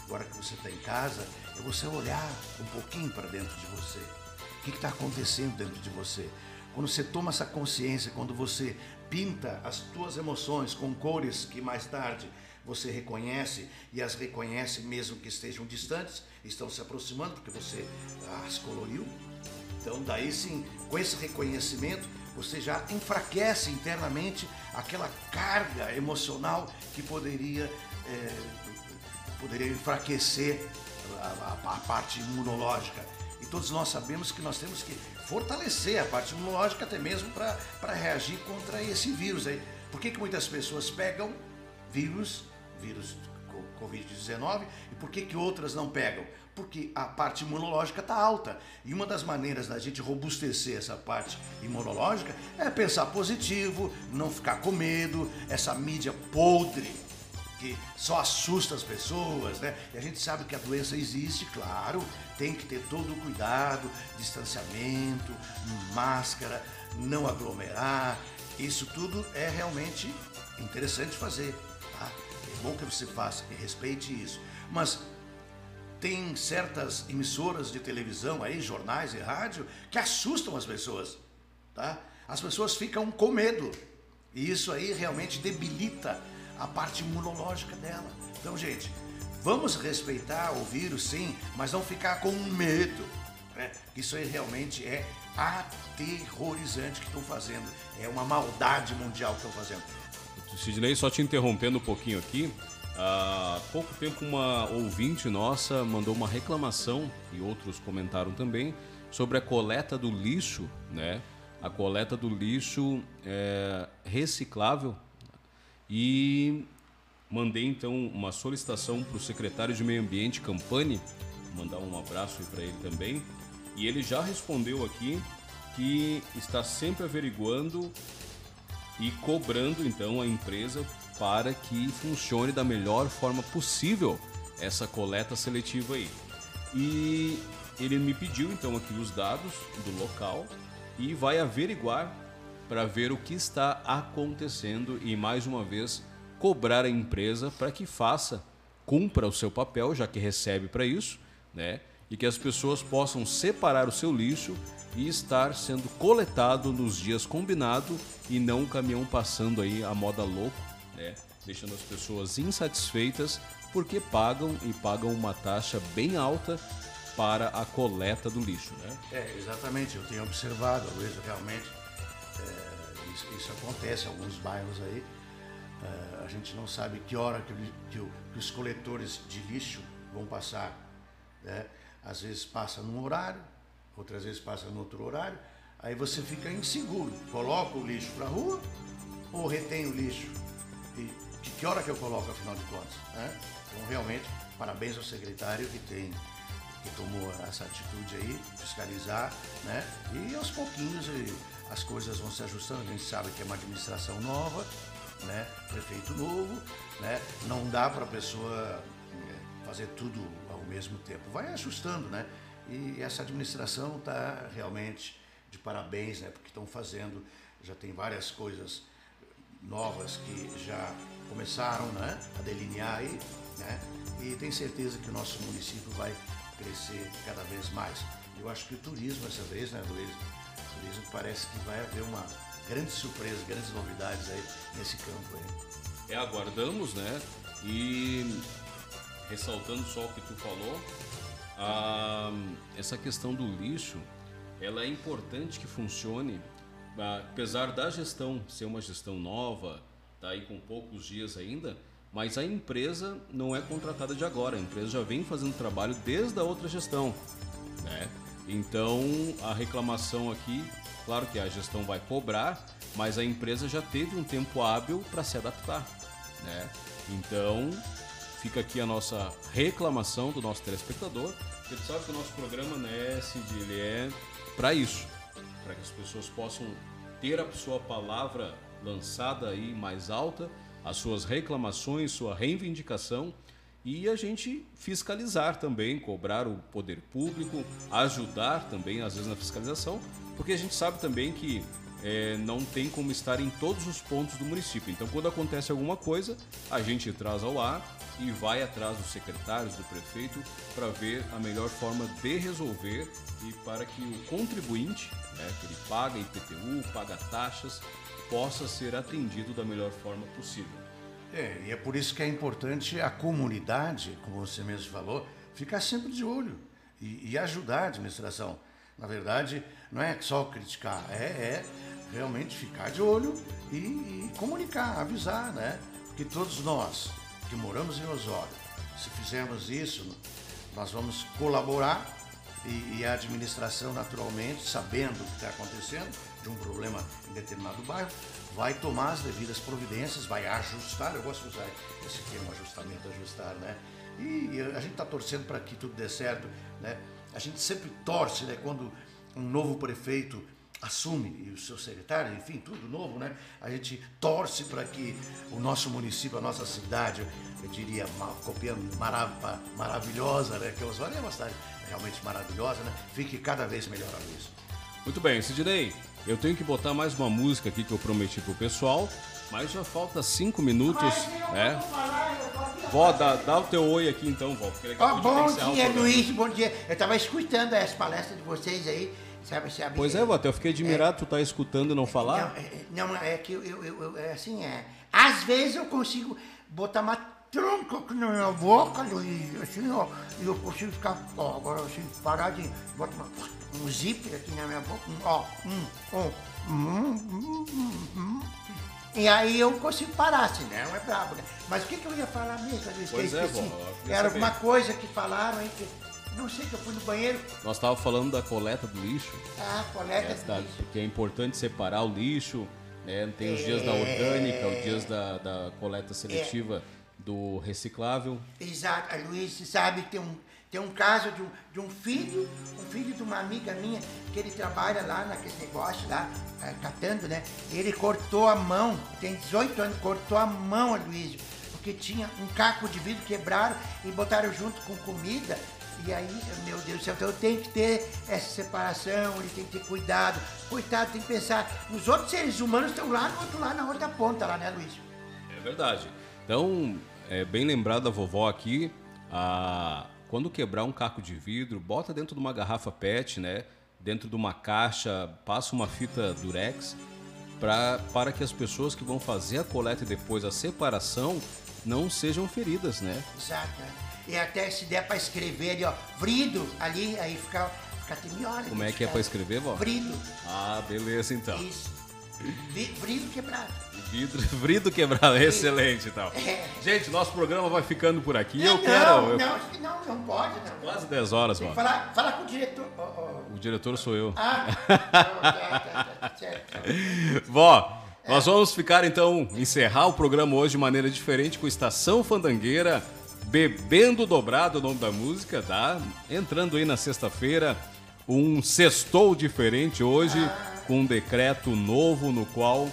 agora que você está em casa, é você olhar um pouquinho para dentro de você. O que está acontecendo dentro de você? Quando você toma essa consciência, quando você pinta as tuas emoções com cores que mais tarde você reconhece e as reconhece mesmo que estejam distantes, estão se aproximando porque você as coloriu, Então, daí sim, com esse reconhecimento, você já enfraquece internamente aquela carga emocional que poderia, é, poderia enfraquecer a, a, a parte imunológica. E todos nós sabemos que nós temos que fortalecer a parte imunológica até mesmo para reagir contra esse vírus aí. Por que, que muitas pessoas pegam vírus, vírus Covid-19, e por que, que outras não pegam? Porque a parte imunológica está alta. E uma das maneiras da gente robustecer essa parte imunológica é pensar positivo, não ficar com medo, essa mídia podre que só assusta as pessoas, né? E a gente sabe que a doença existe, claro, tem que ter todo o cuidado, distanciamento, máscara, não aglomerar. Isso tudo é realmente interessante fazer, tá? É bom que você faça e respeite isso. Mas tem certas emissoras de televisão aí, jornais e rádio, que assustam as pessoas, tá? As pessoas ficam com medo. E isso aí realmente debilita a parte imunológica dela. Então, gente, vamos respeitar o vírus, sim, mas não ficar com medo. Né? Isso aí realmente é aterrorizante que estão fazendo. É uma maldade mundial que estão fazendo. Sidney, só te interrompendo um pouquinho aqui. Há pouco tempo, uma ouvinte nossa mandou uma reclamação, e outros comentaram também, sobre a coleta do lixo, né? A coleta do lixo é, reciclável e mandei então uma solicitação para o secretário de Meio Ambiente, Campani, mandar um abraço para ele também. E ele já respondeu aqui que está sempre averiguando e cobrando então a empresa para que funcione da melhor forma possível essa coleta seletiva aí. E ele me pediu então aqui os dados do local e vai averiguar para ver o que está acontecendo e mais uma vez cobrar a empresa para que faça, cumpra o seu papel, já que recebe para isso, né? E que as pessoas possam separar o seu lixo e estar sendo coletado nos dias combinados e não o caminhão passando aí a moda louco, né? Deixando as pessoas insatisfeitas porque pagam e pagam uma taxa bem alta para a coleta do lixo, né? É, exatamente. Eu tenho observado, Luiz, realmente é, isso, isso, acontece em alguns bairros aí. É, a gente não sabe que hora que, que, que, os coletores de lixo vão passar. Né? Às vezes passa num horário, outras vezes passa no outro horário. Aí você fica inseguro. Coloca o lixo para rua ou retém o lixo? E de que hora que eu coloco, afinal de contas? Né? Então, realmente, parabéns ao secretário que tem que tomou essa atitude aí, fiscalizar, né? E aos pouquinhos as coisas vão se ajustando. A gente sabe que é uma administração nova, né? Prefeito novo, né? Não dá para a pessoa é, fazer tudo ao mesmo tempo. Vai ajustando, né? E essa administração está realmente de parabéns, né? Porque estão fazendo, já tem várias coisas novas que já começaram, né? A delinear aí, né? E tem certeza que o nosso município vai crescer cada vez mais. Eu acho que o turismo essa vez, né, Luiz? turismo parece que vai haver uma grande surpresa, grandes novidades aí nesse campo aí. É, aguardamos, né? E ressaltando só o que tu falou, a, essa questão do lixo, ela é importante que funcione, apesar da gestão ser uma gestão nova, tá aí com poucos dias ainda, mas a empresa não é contratada de agora, a empresa já vem fazendo trabalho desde a outra gestão, né? Então, a reclamação aqui, claro que a gestão vai cobrar, mas a empresa já teve um tempo hábil para se adaptar, né? Então, fica aqui a nossa reclamação do nosso telespectador. Ele sabe que o nosso programa, né, Cid, ele é para isso, para que as pessoas possam ter a sua palavra lançada aí mais alta, as suas reclamações, sua reivindicação e a gente fiscalizar também, cobrar o poder público, ajudar também às vezes na fiscalização, porque a gente sabe também que é, não tem como estar em todos os pontos do município. Então, quando acontece alguma coisa, a gente traz ao ar e vai atrás dos secretários, do prefeito, para ver a melhor forma de resolver e para que o contribuinte, né, que ele paga IPTU, paga taxas, possa ser atendido da melhor forma possível. É, e é por isso que é importante a comunidade, como você mesmo falou, ficar sempre de olho e, e ajudar a administração. Na verdade, não é só criticar, é, é realmente ficar de olho e, e comunicar, avisar, né? Porque todos nós que moramos em Osório, se fizermos isso, nós vamos colaborar e, e a administração, naturalmente, sabendo o que está acontecendo, de um problema em determinado bairro, vai tomar as devidas providências, vai ajustar, eu gosto de usar esse termo ajustamento, ajustar, né? E a gente está torcendo para que tudo dê certo, né? A gente sempre torce, né? Quando um novo prefeito assume e o seu secretário, enfim, tudo novo, né? A gente torce para que o nosso município, a nossa cidade, eu diria, copiando marav maravilhosa, né? Que Osório é uma cidade realmente maravilhosa, né? Fique cada vez melhor a luz. Muito bem, Sidney, eu tenho que botar mais uma música aqui que eu prometi pro pessoal, mas já falta cinco minutos, né? Vó, dá, dá o teu oi aqui então, vó. Oh, bom dia, Luiz, bom dia. Eu tava escutando as palestras de vocês aí. Sabe, sabe, pois é, vó, eu fiquei admirado, é, tu tá escutando e não falar? Não, não é que eu, eu, eu, é assim, é. Às vezes eu consigo botar uma tronca aqui na minha boca, Luiz, assim, ó, e eu consigo ficar, ó, agora assim, parar de botar uma, um zíper aqui na minha boca, um, ó, um, um, um, um, um, um, e aí eu consigo parar, assim, né? Não é brabo, né? Mas o que, que eu ia falar mesmo, Luiz? Pois é, bom, Era alguma coisa que falaram aí que não sei que eu fui no banheiro. Nós estávamos falando da coleta do lixo. Ah, coleta é, do lixo. Porque é importante separar o lixo. Né? Tem os dias da orgânica, os dias da, da coleta seletiva é. do reciclável. Exato. A Luiz sabe que tem um, tem um caso de um, de um filho, um filho de uma amiga minha, que ele trabalha lá naquele negócio lá, é, catando, né? Ele cortou a mão, tem 18 anos, cortou a mão, Luiz, porque tinha um caco de vidro quebraram e botaram junto com comida e aí, meu Deus do céu, então eu tenho que ter essa separação, ele tem que ter cuidado. Coitado, tem que pensar. Os outros seres humanos estão lá no outro lado, na outra ponta lá, né, Luiz? É verdade. Então, é bem lembrado da vovó aqui, a... quando quebrar um caco de vidro, bota dentro de uma garrafa PET, né? Dentro de uma caixa, passa uma fita durex pra, para que as pessoas que vão fazer a coleta e depois a separação não sejam feridas, né? Exato. Né? E até se der para escrever ali, ó, vrido ali, aí fica, fica até melhor. Como é que é para escrever, vó? Vrido. Ah, beleza então. Isso. Vrido quebrado. Vidro, quebrado, excelente então. É. Gente, nosso programa vai ficando por aqui. Eu não, quero. Eu... Não, não, não pode, não. Quase 10 horas, mano. Falar, falar com o diretor. Oh, oh. O diretor sou eu. Ah, tá, tá, tá, certo. Vó, nós vamos ficar então, encerrar o programa hoje de maneira diferente com Estação Fandangueira Bebendo Dobrado, o nome da música, tá? Entrando aí na sexta-feira, um sextou diferente hoje, com um decreto novo no qual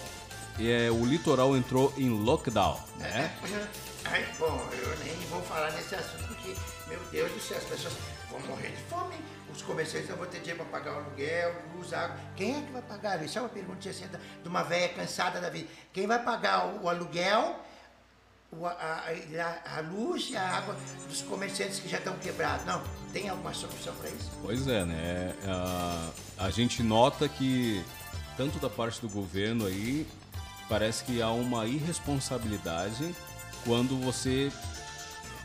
é, o litoral entrou em lockdown, né? Ai, bom, eu nem vou falar nesse assunto porque, meu Deus do céu, as pessoas vão morrer de fome. Os comerciantes não vão ter dinheiro para pagar o aluguel, luz, água. Quem é que vai pagar? Isso é uma pergunta assim, de uma velha cansada da vida. Quem vai pagar o, o aluguel a, a, a, luz e a água dos comerciantes que já estão quebrados. Não, tem alguma solução para isso? Pois é, né? A, a gente nota que, tanto da parte do governo aí, parece que há uma irresponsabilidade quando você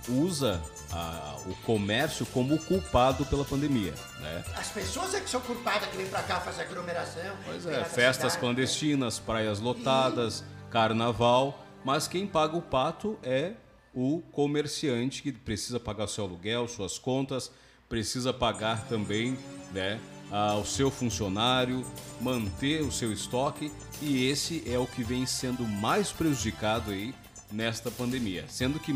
usa a, o comércio como culpado pela pandemia, né? As pessoas é que são culpadas que vêm para cá fazer aglomeração. Pois é, festas clandestinas, praias lotadas, e... carnaval mas quem paga o pato é o comerciante que precisa pagar seu aluguel, suas contas, precisa pagar também né, o seu funcionário, manter o seu estoque e esse é o que vem sendo mais prejudicado aí nesta pandemia, sendo que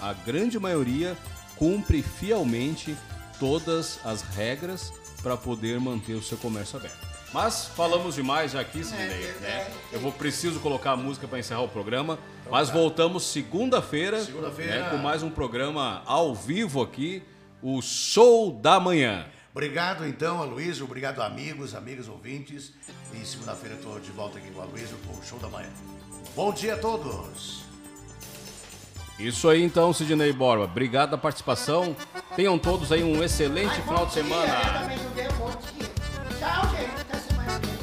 a grande maioria cumpre fielmente todas as regras para poder manter o seu comércio aberto. Mas falamos demais já aqui, Sidney. É, né? Eu vou preciso colocar a música para encerrar o programa. Então, mas tá. voltamos segunda-feira segunda né, com mais um programa ao vivo aqui, o Show da Manhã. Obrigado então, Aloysio. Obrigado, amigos, amigas ouvintes. E segunda-feira estou de volta aqui com o Aloysio com o Show da Manhã. Bom dia a todos. Isso aí então, Sidney Borba. Obrigado pela participação. Tenham todos aí um excelente Ai, final de semana. Tchau, gente.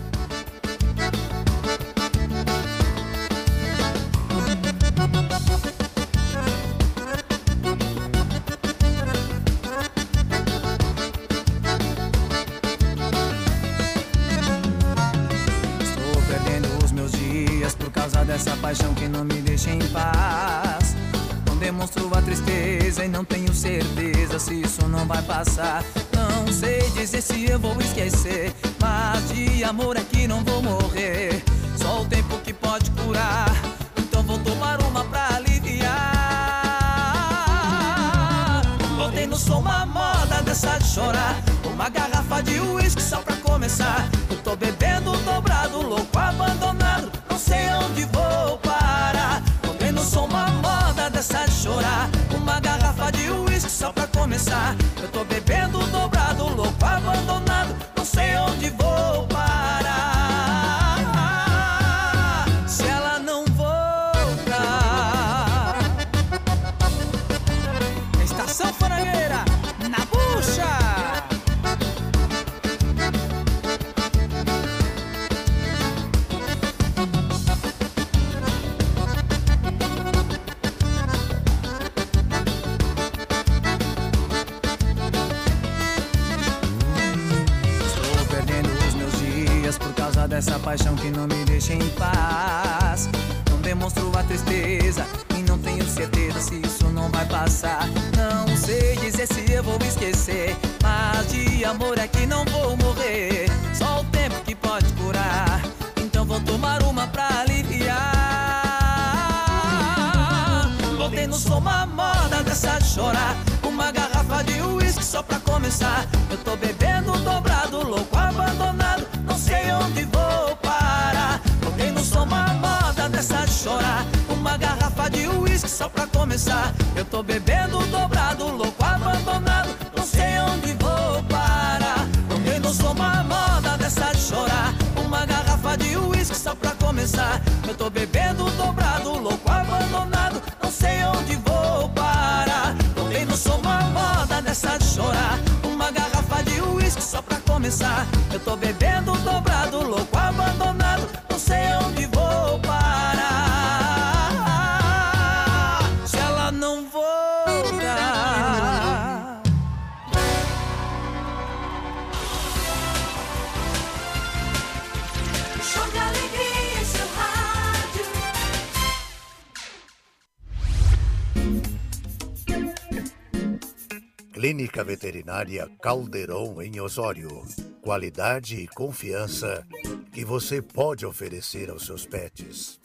Dessa paixão que não me deixa em paz. Não demonstro a tristeza e não tenho certeza se isso não vai passar. Não sei dizer se eu vou esquecer, mas de amor é que não vou morrer. Só o tempo que pode curar, então vou tomar uma pra aliviar. Botei no som uma moda dessa de chorar, uma garrafa de uísque só pra começar. Eu tô bebendo dobrado, louco, abandonado, sei onde vou parar. No som uma moda dessa de chorar, uma garrafa de uísque só pra começar. Eu tô bebendo dobrado, louco, abandonado, dessa paixão que não me deixa em paz. Não demonstro a tristeza e não tenho certeza se isso não vai passar. Não sei dizer se eu vou esquecer, mas de amor é que não vou morrer. Só o tempo que pode curar. Então vou tomar uma pra aliviar. Botei no som uma moda dessa de chorar. Uma garrafa de uísque só pra começar. Eu tô bebendo dobrado, louco, abandonado. Não sei onde vou chorar. Uma garrafa de uísque só pra começar. Eu tô bebendo dobrado, louco, abandonado. Não sei onde vou parar. Botei no som uma moda dessa de chorar. Uma garrafa de uísque só pra começar. Eu tô bebendo dobrado, louco, abandonado. Não sei onde vou parar. Botei no som uma moda dessa de chorar. Uma garrafa de uísque só pra começar. Clínica Veterinária Caldeirão em Osório. Qualidade e confiança que você pode oferecer aos seus pets.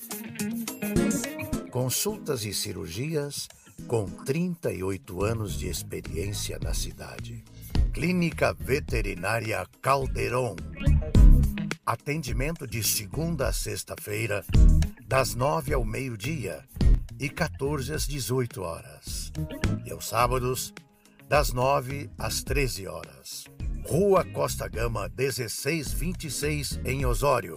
Consultas e cirurgias com 38 anos de experiência na cidade. Clínica Veterinária Caldeirão. Atendimento de segunda a sexta-feira, das nove ao meio-dia e 14 às 18 horas. E aos sábados, das 9 às 13 horas. Rua Costa Gama 1626 em Osório.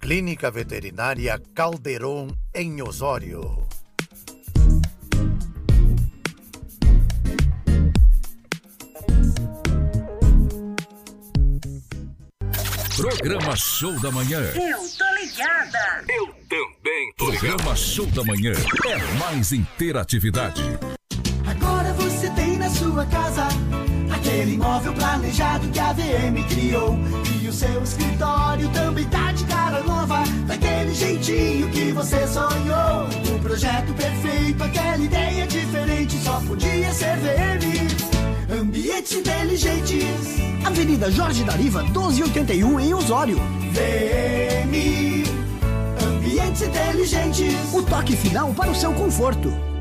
Clínica Veterinária Caldeirão em Osório. Programa Show da Manhã. Eu tô ligada. Eu também tô Programa Show da Manhã é mais interatividade. Sua casa aquele imóvel planejado que a VM criou. E o seu escritório também tá de cara nova, daquele jeitinho que você sonhou. O projeto perfeito, aquela ideia diferente, só podia ser VM. Ambientes inteligentes. Avenida Jorge Dariva, 1281 em Osório. VM. Ambientes inteligentes. O toque final para o seu conforto.